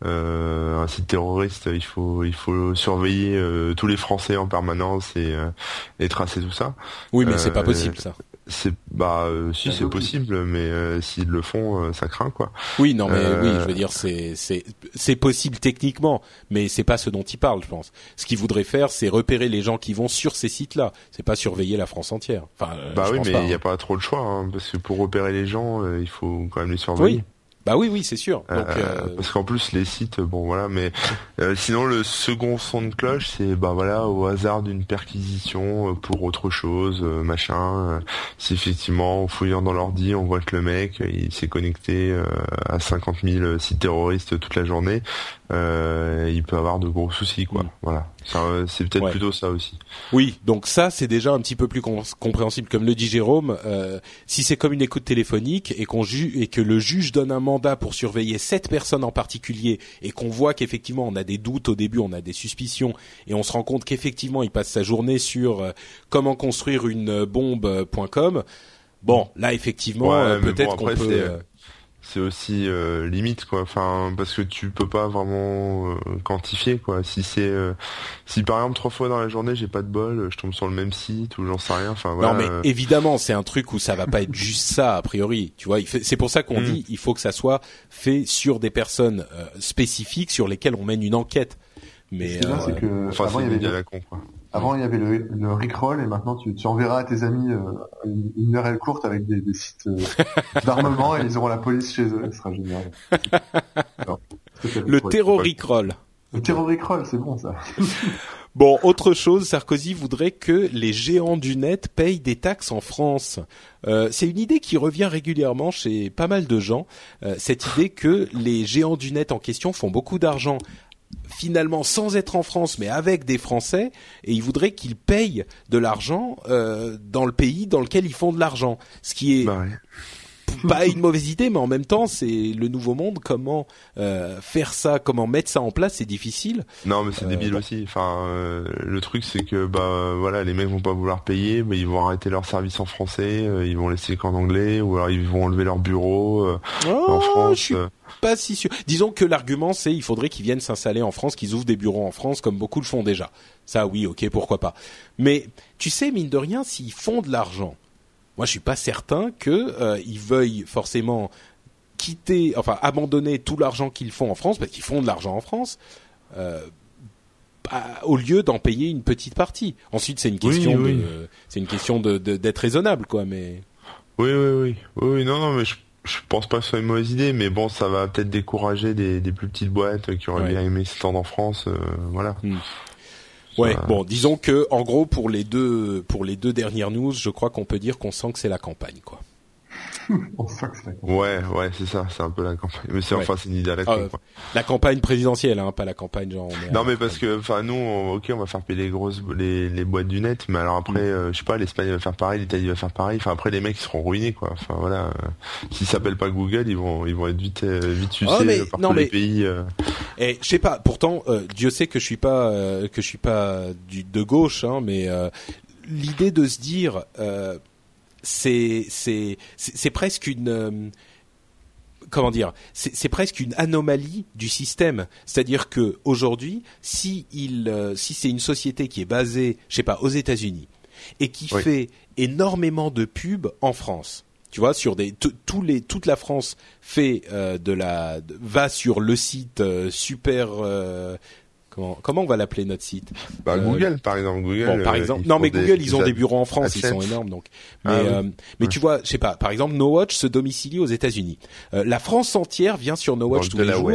un site terroriste, il faut il faut surveiller tous les Français en permanence et, et tracer tout ça. Oui, mais c'est pas possible ça. C'est bah euh, si c'est possible, mais euh, s'ils le font, euh, ça craint quoi. Oui, non, mais oui, je veux dire c'est c'est c'est possible techniquement, mais c'est pas ce dont il parle, je pense. Ce qu'il voudrait faire, c'est repérer les gens qui vont sur ces sites-là. C'est pas surveiller la France entière. Enfin, bah oui, mais il n'y a hein. pas trop le choix, hein, parce que pour repérer les gens, il faut quand même les surveiller. Oui. Bah oui, oui, c'est sûr. Donc, euh, Parce qu'en plus les sites, bon voilà, mais sinon le second son de cloche, c'est bah voilà au hasard d'une perquisition pour autre chose, machin. si effectivement en fouillant dans l'ordi, on voit que le mec il s'est connecté à 50 000 sites terroristes toute la journée, euh, il peut avoir de gros soucis quoi. Mm. Voilà, c'est peut-être plutôt ça aussi. Oui, donc ça c'est déjà un petit peu plus compréhensible comme le dit Jérôme. Euh, si c'est comme une écoute téléphonique et qu'on et que le juge donne un mandat pour surveiller cette personne en particulier et qu'on voit qu'effectivement on a des doutes au début, on a des suspicions et on se rend compte qu'effectivement il passe sa journée sur euh, comment construire une bombe.com. Bon, là effectivement peut-être qu'on peut c'est aussi euh, limite quoi. Enfin parce que tu peux pas vraiment euh, quantifier quoi. Si c'est euh, si par exemple trois fois dans la journée j'ai pas de bol je tombe sur le même site ou j'en sais rien. Enfin voilà, non mais évidemment c'est un truc où ça va pas être juste ça a priori. Tu vois c'est pour ça qu'on mm. dit il faut que ça soit fait sur des personnes spécifiques sur lesquelles on mène une enquête. Mais c'est que enfin, avant, il y avait la con, quoi. Avant, il y avait le, le Rickroll et maintenant tu, tu enverras à tes amis euh, une, une URL courte avec des, des sites euh, d'armement et ils auront la police chez eux. Ce sera génial. le terror Rickroll. Le terror Rickroll, c'est bon ça. Bon, autre chose, Sarkozy voudrait que les géants du net payent des taxes en France. Euh, c'est une idée qui revient régulièrement chez pas mal de gens. Euh, cette idée que les géants du net en question font beaucoup d'argent finalement sans être en France mais avec des Français et ils voudraient qu'ils payent de l'argent euh, dans le pays dans lequel ils font de l'argent. Ce qui est bah pas une mauvaise idée, mais en même temps, c'est le nouveau monde. Comment euh, faire ça, comment mettre ça en place, c'est difficile. Non, mais c'est Euh, débile aussi. Enfin, euh, le truc c'est que bah voilà, les mecs vont pas vouloir payer, mais ils vont arrêter leur service en français, euh, ils vont laisser qu'en anglais, ou alors ils vont enlever leur bureau euh, en Oh, France. je suis pas si sûr. Disons que l'argument, c'est il faudrait qu'ils viennent s'installer en France, qu'ils ouvrent des bureaux en France, comme beaucoup le font déjà. Ça, oui, ok, pourquoi pas. Mais tu sais, mine de rien, s'ils font de l'argent, moi, je suis pas certain que euh, ils veuillent forcément quitter, enfin, abandonner tout l'argent qu'ils font en France, parce qu'ils font de l'argent en France. Euh, à- au lieu d'en payer une petite partie. Ensuite, c'est une question, oui. de, c'est une question de de- d'être raisonnable, quoi. Mais Oui, oui, oui, oui, non, non, mais je, je pense pas que ce soit une mauvaise idée, mais bon, ça va peut-être décourager des, des plus petites boîtes qui auraient Ouais. bien aimé s'étendre en France, euh, voilà. Ouais, bon, disons que en gros pour les deux pour les deux dernières news, je crois qu'on peut dire qu'on sent que c'est la campagne quoi. On sent que c'est la Ouais, ouais, c'est ça, c'est un peu la campagne. Mais c'est Ouais. enfin, c'est une idée à la con, euh, quoi. La campagne présidentielle hein, pas la campagne genre on Non, mais parce que, enfin, nous, on- ok, on va faire payer les grosses, les, les boîtes du net, mais alors après, Mm. euh, je sais pas, l'Espagne va faire pareil, l'Italie va faire pareil. Enfin, après, les mecs ils seront ruinés, quoi. Enfin, voilà. euh, S'ils s'appellent pas Google, ils vont, ils vont être vite, euh, vite sucés Ah, mais- par non, tous les pays. euh. Et je sais pas, pourtant euh, Dieu sait que je suis pas euh, que je suis pas du de gauche hein, mais euh, l'idée de se dire euh, c'est c'est presque une euh, comment dire c'est presque une anomalie du système c'est-à-dire que aujourd'hui si il euh, si c'est une société qui est basée je sais pas aux États-Unis et qui Oui. fait énormément de pubs en France tu vois sur des tous les toute la France fait euh, de la va sur le site euh, super euh, comment comment on va l'appeler notre site Bah, Euh, Google, par exemple, Google. Bon, par euh, exemple, non mais des- Google ils ont des bureaux en France, ils sont énormes donc. Mais Ah oui. euh, mais Ouais. tu vois, je sais pas, par exemple No Watch se domicilie aux États-Unis. Euh, la France entière vient sur No Watch tous les jours.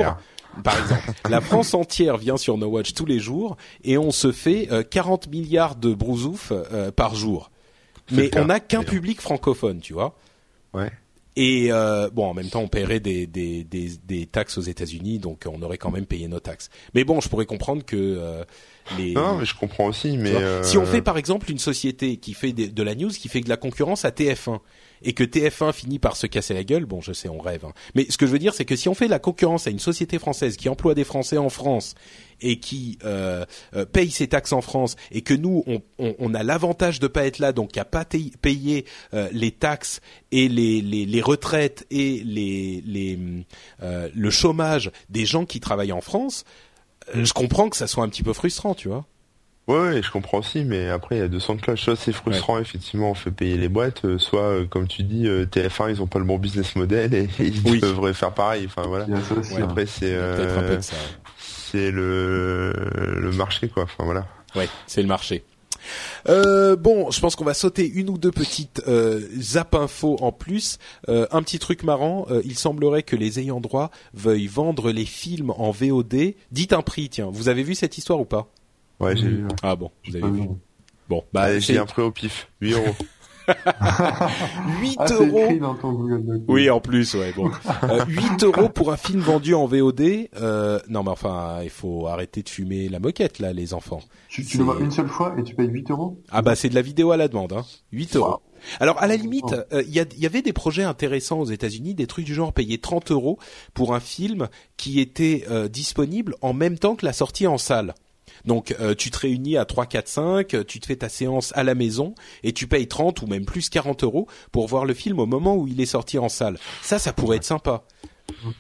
Par exemple, la France entière vient sur No Watch tous les jours et on se fait euh, 40 milliards de brousouf euh, par jour. Mais on n'a qu'un public francophone, tu vois. Ouais. Et euh, bon, en même temps, on paierait des, des, des, des taxes aux États-Unis, donc on aurait quand même payé nos taxes. Mais bon, je pourrais comprendre que euh, les Non, mais je comprends aussi, mais euh, Si on fait par exemple une société qui fait des- de la news, qui fait de la concurrence à TF1, et que TF1 finit par se casser la gueule, bon je sais on rêve, hein. mais ce que je veux dire c'est que si on fait la concurrence à une société française qui emploie des Français en France et qui euh, euh, paye ses taxes en France, et que nous on, a l'avantage de pas être là, donc à pas payer- euh, les taxes et les, les, les retraites et les, les le chômage des gens qui travaillent en France, je comprends que ça soit un petit peu frustrant, tu vois. Ouais, ouais, je comprends aussi, mais après il y a 200 cloches. Soit c'est frustrant, effectivement, on fait payer les boîtes, euh, soit euh, comme tu dis, euh, TF1 ils ont pas le bon business model et, ils Oui. devraient faire pareil. Enfin voilà. Aussi. Ouais. Après c'est euh, c'est le le marché quoi. Enfin voilà. Ouais, c'est le marché. Euh, bon, je pense qu'on va sauter une ou deux petites euh, zap infos en plus. Euh, un petit truc marrant, euh, il semblerait que les ayants droit veuillent vendre les films en VOD. Dites un prix, tiens. Vous avez vu cette histoire ou pas? Ouais, j'ai vu. ouais. Ah bon, vous avez vu. Bon, bah j'ai un prêt au pif. 8 euros. 8 Ah, euros. écrit dans ton Google Doc. Oui, en plus, ouais. Bon, Euh, 8 euros pour un film vendu en VOD. Euh, non, mais enfin, il faut arrêter de fumer la moquette là, les enfants. Tu, le vois une seule fois et tu payes 8 euros? Ah bah c'est de la vidéo à la demande, hein. 8 euros. Wow. Alors à la limite, euh, il y, y avait des projets intéressants aux États-Unis, des trucs du genre payer 30 euros pour un film qui était euh, disponible en même temps que la sortie en salle. Donc euh, tu te réunis à 3, 4, 5, euh, tu te fais ta séance à la maison et tu payes 30 ou même plus 40 euros pour voir le film au moment où il est sorti en salle. Ça, ça pourrait être sympa.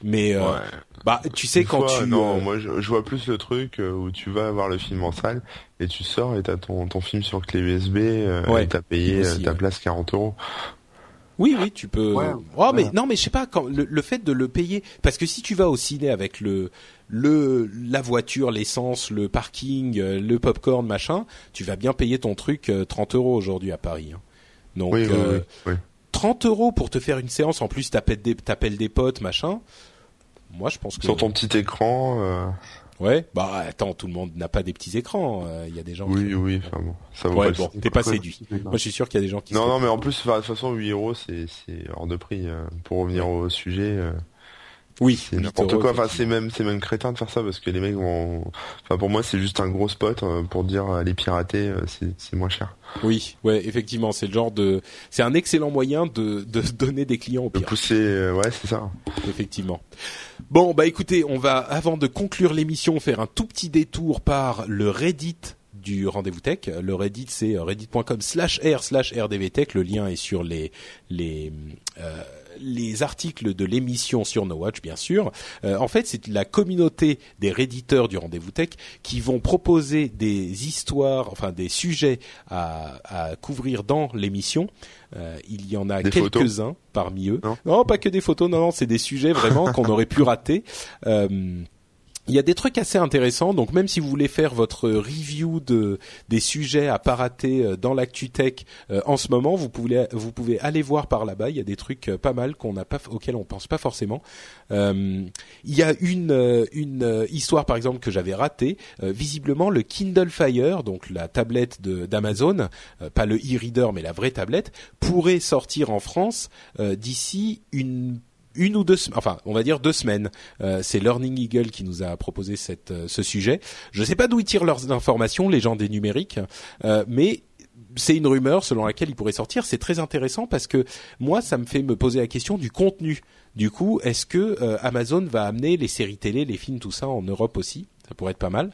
Mais euh, Ouais. bah tu sais Une quand fois, tu non, euh, moi je, je vois plus le truc euh, où tu vas voir le film en salle et tu sors et t'as ton ton film sur clé USB euh, Ouais, et t'as payé aussi, euh, ta ouais. place 40 euros. Oui, oui, tu peux. Ouais, oh, mais ouais. non, mais je sais pas quand le, le fait de le payer, parce que si tu vas au ciné avec le le la voiture, l'essence, le parking, euh, le popcorn, machin, tu vas bien payer ton truc euh, 30 euros aujourd'hui à Paris. hein. Donc Oui, euh, oui, oui. 30 euros pour te faire une séance, en plus t'appelles des t'appelles des potes, machin. Moi, je pense que Sur ton petit écran. euh, ouais. Bah attends, tout le monde n'a pas des petits écrans. euh, Il y a des gens. Oui, qui... oui, enfin bon, ça vaut Ouais, pas bon, t'es pas séduit. Moi, je suis sûr qu'il y a des gens qui. Non, non, mais en plus, de toute façon, 8 euros, c'est c'est hors de prix. euh, Pour revenir au sujet, euh, Oui, c'est n'importe quoi. Enfin, c'est même, c'est même crétin de faire ça parce que les mecs vont. Enfin, pour moi, c'est juste un gros spot euh, pour dire les pirater, c'est moins cher. Oui, ouais, effectivement, c'est le genre de, c'est un excellent moyen de de donner des clients au pire. De pousser, ouais, c'est ça. Effectivement. Bon, bah écoutez, on va avant de conclure l'émission faire un tout petit détour par le Reddit du rendez-vous tech. Le Reddit c'est reddit.com slash r slash rdvtech. Le lien est sur les les euh, les articles de l'émission sur No Watch, bien sûr. Euh, en fait, c'est la communauté des réditeurs du rendez-vous tech qui vont proposer des histoires, enfin des sujets à, à couvrir dans l'émission. Euh, il y en a quelques-uns parmi eux. Non, non, pas que des photos. Non, non, c'est des sujets vraiment qu'on aurait pu rater. Euh, il y a des trucs assez intéressants. Donc même si vous voulez faire votre review de des sujets à pas rater euh, dans l'actu tech euh, en ce moment, vous pouvez vous pouvez aller voir par là-bas. Il y a des trucs euh, pas mal qu'on n'a pas auxquels on pense pas forcément. il y a une une histoire par exemple que j'avais ratée. visiblement le Kindle Fire, donc la tablette d'Amazon, pas le e-reader mais la vraie tablette, pourrait sortir en France d'ici une une ou deux, enfin, on va dire deux semaines. Euh, c'est Learning Eagle qui nous a proposé cette, euh, ce sujet. Je ne sais pas d'où ils tirent leurs informations, les gens des numériques, euh, mais c'est une rumeur selon laquelle il pourrait sortir. C'est très intéressant parce que moi, ça me fait me poser la question du contenu. Du coup, est-ce que Amazon va amener les séries télé, les films, tout ça en Europe aussi? Ça pourrait être pas mal.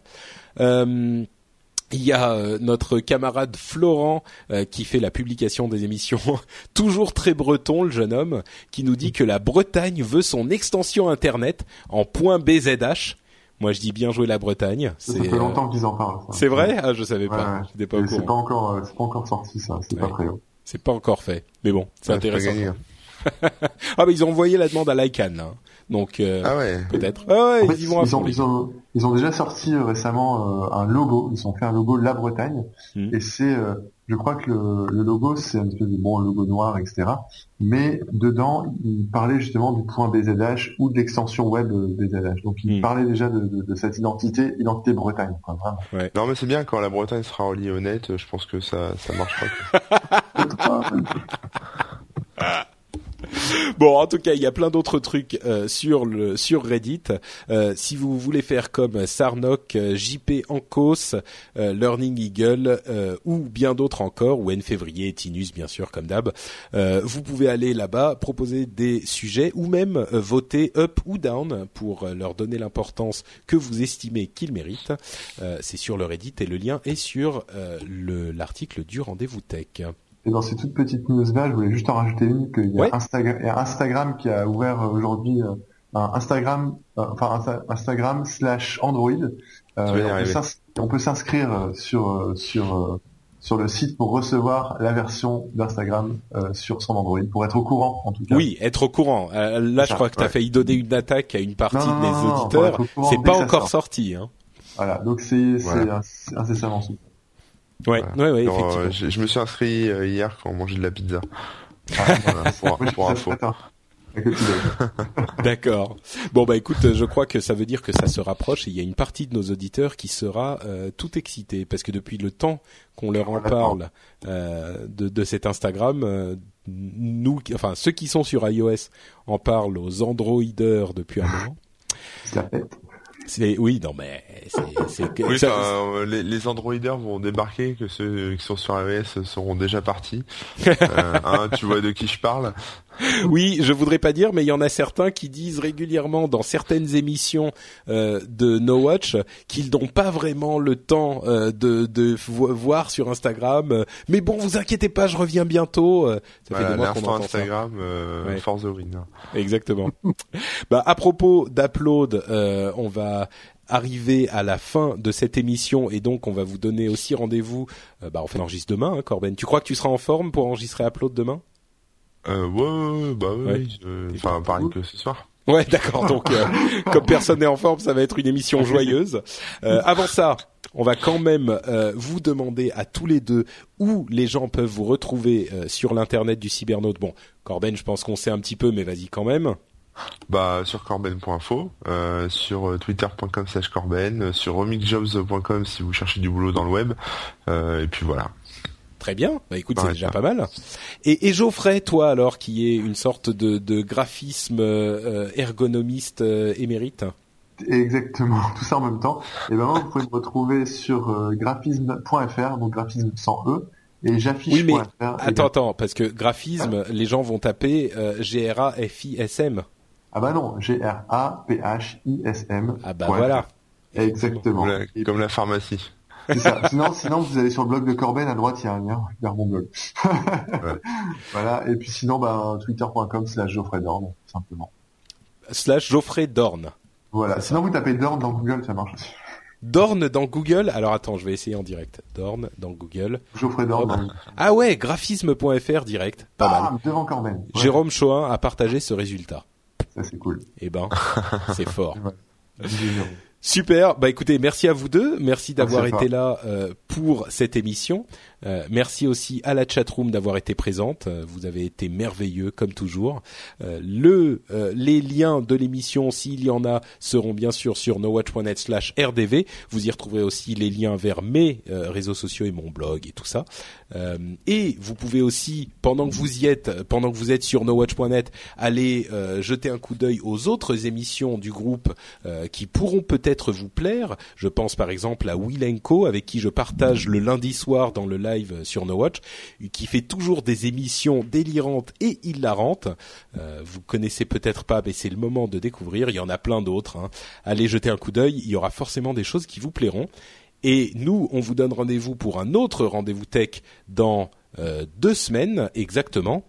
Il y a euh, notre camarade Florent euh, qui fait la publication des émissions, toujours très breton le jeune homme, qui nous dit que la Bretagne veut son extension internet en .bzh. Moi je dis bien jouer la Bretagne. Ça fait euh, longtemps qu'ils en parlent. C'est vrai? Ah je savais pas. Ouais. pas C'est pas encore, c'est pas encore sorti ça. C'est pas très haut. C'est pas encore fait. Mais bon, c'est intéressant. ah mais ils ont envoyé la demande à l'ICANN. Hein. Donc euh, ah ouais. peut-être. Ah ouais, ils, ont, ils, ont, déjà sorti euh, récemment euh, un logo. Ils ont fait un logo La Bretagne hmm. et c'est, je crois que le, le logo c'est un espèce de bon logo noir, etc. Mais dedans, ils parlaient justement du point BZH ou de l'extension web BZH. Donc ils hmm. parlaient déjà de, de, de, cette identité, identité Bretagne. Quoi, vraiment. Ouais. Non mais c'est bien quand la Bretagne sera reliée au net. Je pense que ça ça marchera. bon, en tout cas, il y a plein d'autres trucs euh, sur le sur Reddit. Euh, si vous voulez faire comme Sarnok, euh, JP Ancos, Learning Eagle ou bien d'autres encore, ou N février, Tinus bien sûr comme d'hab, vous pouvez aller là-bas proposer des sujets ou même voter up ou down pour leur donner l'importance que vous estimez qu'ils méritent. C'est sur le Reddit et le lien est sur l'article du rendez-vous tech. Et dans ces toutes petites news là, je voulais juste en rajouter une qu'il y a Instagram, qui a ouvert euh, aujourd'hui euh, un Instagram, euh, enfin Instagram slash Android. on peut s'inscrire sur sur sur le site pour recevoir la version d'Instagram sur son Android, pour être au courant en tout cas. Oui, être au courant. là, je crois que tu as failli donner une attaque à une partie des auditeurs. C'est pas encore sorti. Hein. Voilà, donc c'est voilà. incessamment sous. Ouais, ouais, ouais, effectivement. je, me suis inscrit euh, hier quand on mangeait de la pizza. Ah, voilà, pour, pour info. D'accord. Bon bah écoute, je crois que ça veut dire que ça se rapproche et il y a une partie de nos auditeurs qui sera euh, tout excitée parce que depuis le temps qu'on leur en parle euh, de, de cet Instagram, euh, nous, enfin ceux qui sont sur iOS en parlent aux Androiders depuis un moment. C'est oui, non mais c'est oui, euh, les, les androiders vont débarquer, que ceux qui sont sur iOS seront déjà partis. euh, hein, tu vois de qui je parle? Oui, je voudrais pas dire, mais il y en a certains qui disent régulièrement dans certaines émissions euh, de No Watch qu'ils n'ont pas vraiment le temps euh, de, de voir sur Instagram. Euh, mais bon, vous inquiétez pas, je reviens bientôt. Ça fait des mois qu'on entend Instagram, ouais. for the win. Exactement. bah à propos d'upload, on va arriver à la fin de cette émission et donc on va vous donner aussi rendez-vous. bah on fait l'enregistre demain, hein, Corben. Tu crois que tu seras en forme pour enregistrer Upload demain? Euh, ouais, bah oui. Enfin, pareil que ce soir. Ouais, d'accord. Donc, euh, comme personne n'est en forme, ça va être une émission joyeuse. Euh, avant ça, on va quand même euh, vous demander à tous les deux où les gens peuvent vous retrouver euh, sur l'internet du cybernaute. Bon, Corben, je pense qu'on sait un petit peu, mais vas-y quand même. Bah sur corben.info, euh, sur twitter.com slash corben, sur remixjobs.com si vous cherchez du boulot dans le web, et puis voilà. Très bien. Bah écoute, c'est déjà pas. mal. Et, et Geoffrey, toi alors, qui est une sorte de, de graphisme euh, ergonomiste euh, émérite? Exactement, tout ça en même temps. Et ben vous pouvez me retrouver sur euh, graphisme.fr, donc graphisme sans E, et j'affiche.fr. Oui, mais Attends, attends, parce que graphisme, les gens vont taper euh, G-R-A-F-I-S-M. Ah bah non, G-R-A-P-H-I-S-M. Ah bah voilà. Exactement. Comme la, Et comme la pharmacie. C'est ça. Sinon, sinon, vous allez sur le blog de Corben, à droite, il y a un lien vers mon blog. Voilà. Et puis sinon, ben, twitter.com slash Geoffrey Dorn, simplement. Slash Geoffrey Dorn. Voilà. Sinon, vous tapez Dorn dans Google, ça marche aussi. Dorn dans Google. Alors attends, je vais essayer en direct. Dorn dans Google. Geoffrey Dorn dans Ah ouais, graphisme.fr direct. Pas mal. Bam, devant Corben. Ouais, Jérôme Choin a partagé ce résultat. Ça, c'est cool. Eh ben, c'est fort. Super. Bah écoutez, merci à vous deux. Merci d'avoir été là euh, pour cette émission. Euh, merci aussi à la chatroom d'avoir été présente. Euh, vous avez été merveilleux comme toujours. Euh, le les liens de l'émission, s'il y en a, seront bien sûr sur nowatch.net/rdv. Vous y retrouverez aussi les liens vers mes réseaux sociaux et mon blog et tout ça. Et vous pouvez aussi, pendant que vous y êtes, pendant que vous êtes sur nowatch.net, aller jeter un coup d'œil aux autres émissions du groupe qui pourront peut-être vous plaire. Je pense par exemple à Willenko, avec qui je partage le lundi soir dans le sur No Watch, qui fait toujours des émissions délirantes et hilarantes. Euh, vous connaissez peut-être pas, mais c'est le moment de découvrir. Il y en a plein d'autres. hein. Allez jeter un coup d'œil. Il y aura forcément des choses qui vous plairont. Et nous, on vous donne rendez-vous pour un autre rendez-vous tech dans euh, deux semaines exactement.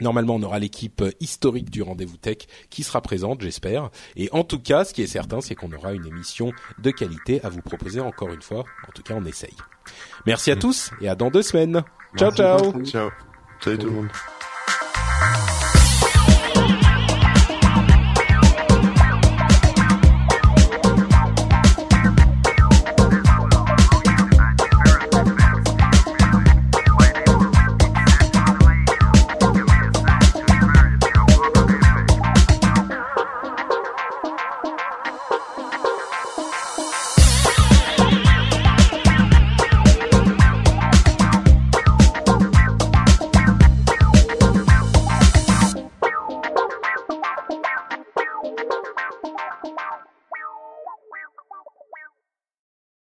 Normalement, on aura l'équipe euh, historique du rendez-vous tech qui sera présente, j'espère. Et en tout cas, ce qui est certain, c'est qu'on aura une émission de qualité à vous proposer encore une fois. En tout cas, on essaye. Merci à tous et à dans deux semaines. Ciao, Merci, ciao. Ciao. Salut tout le monde.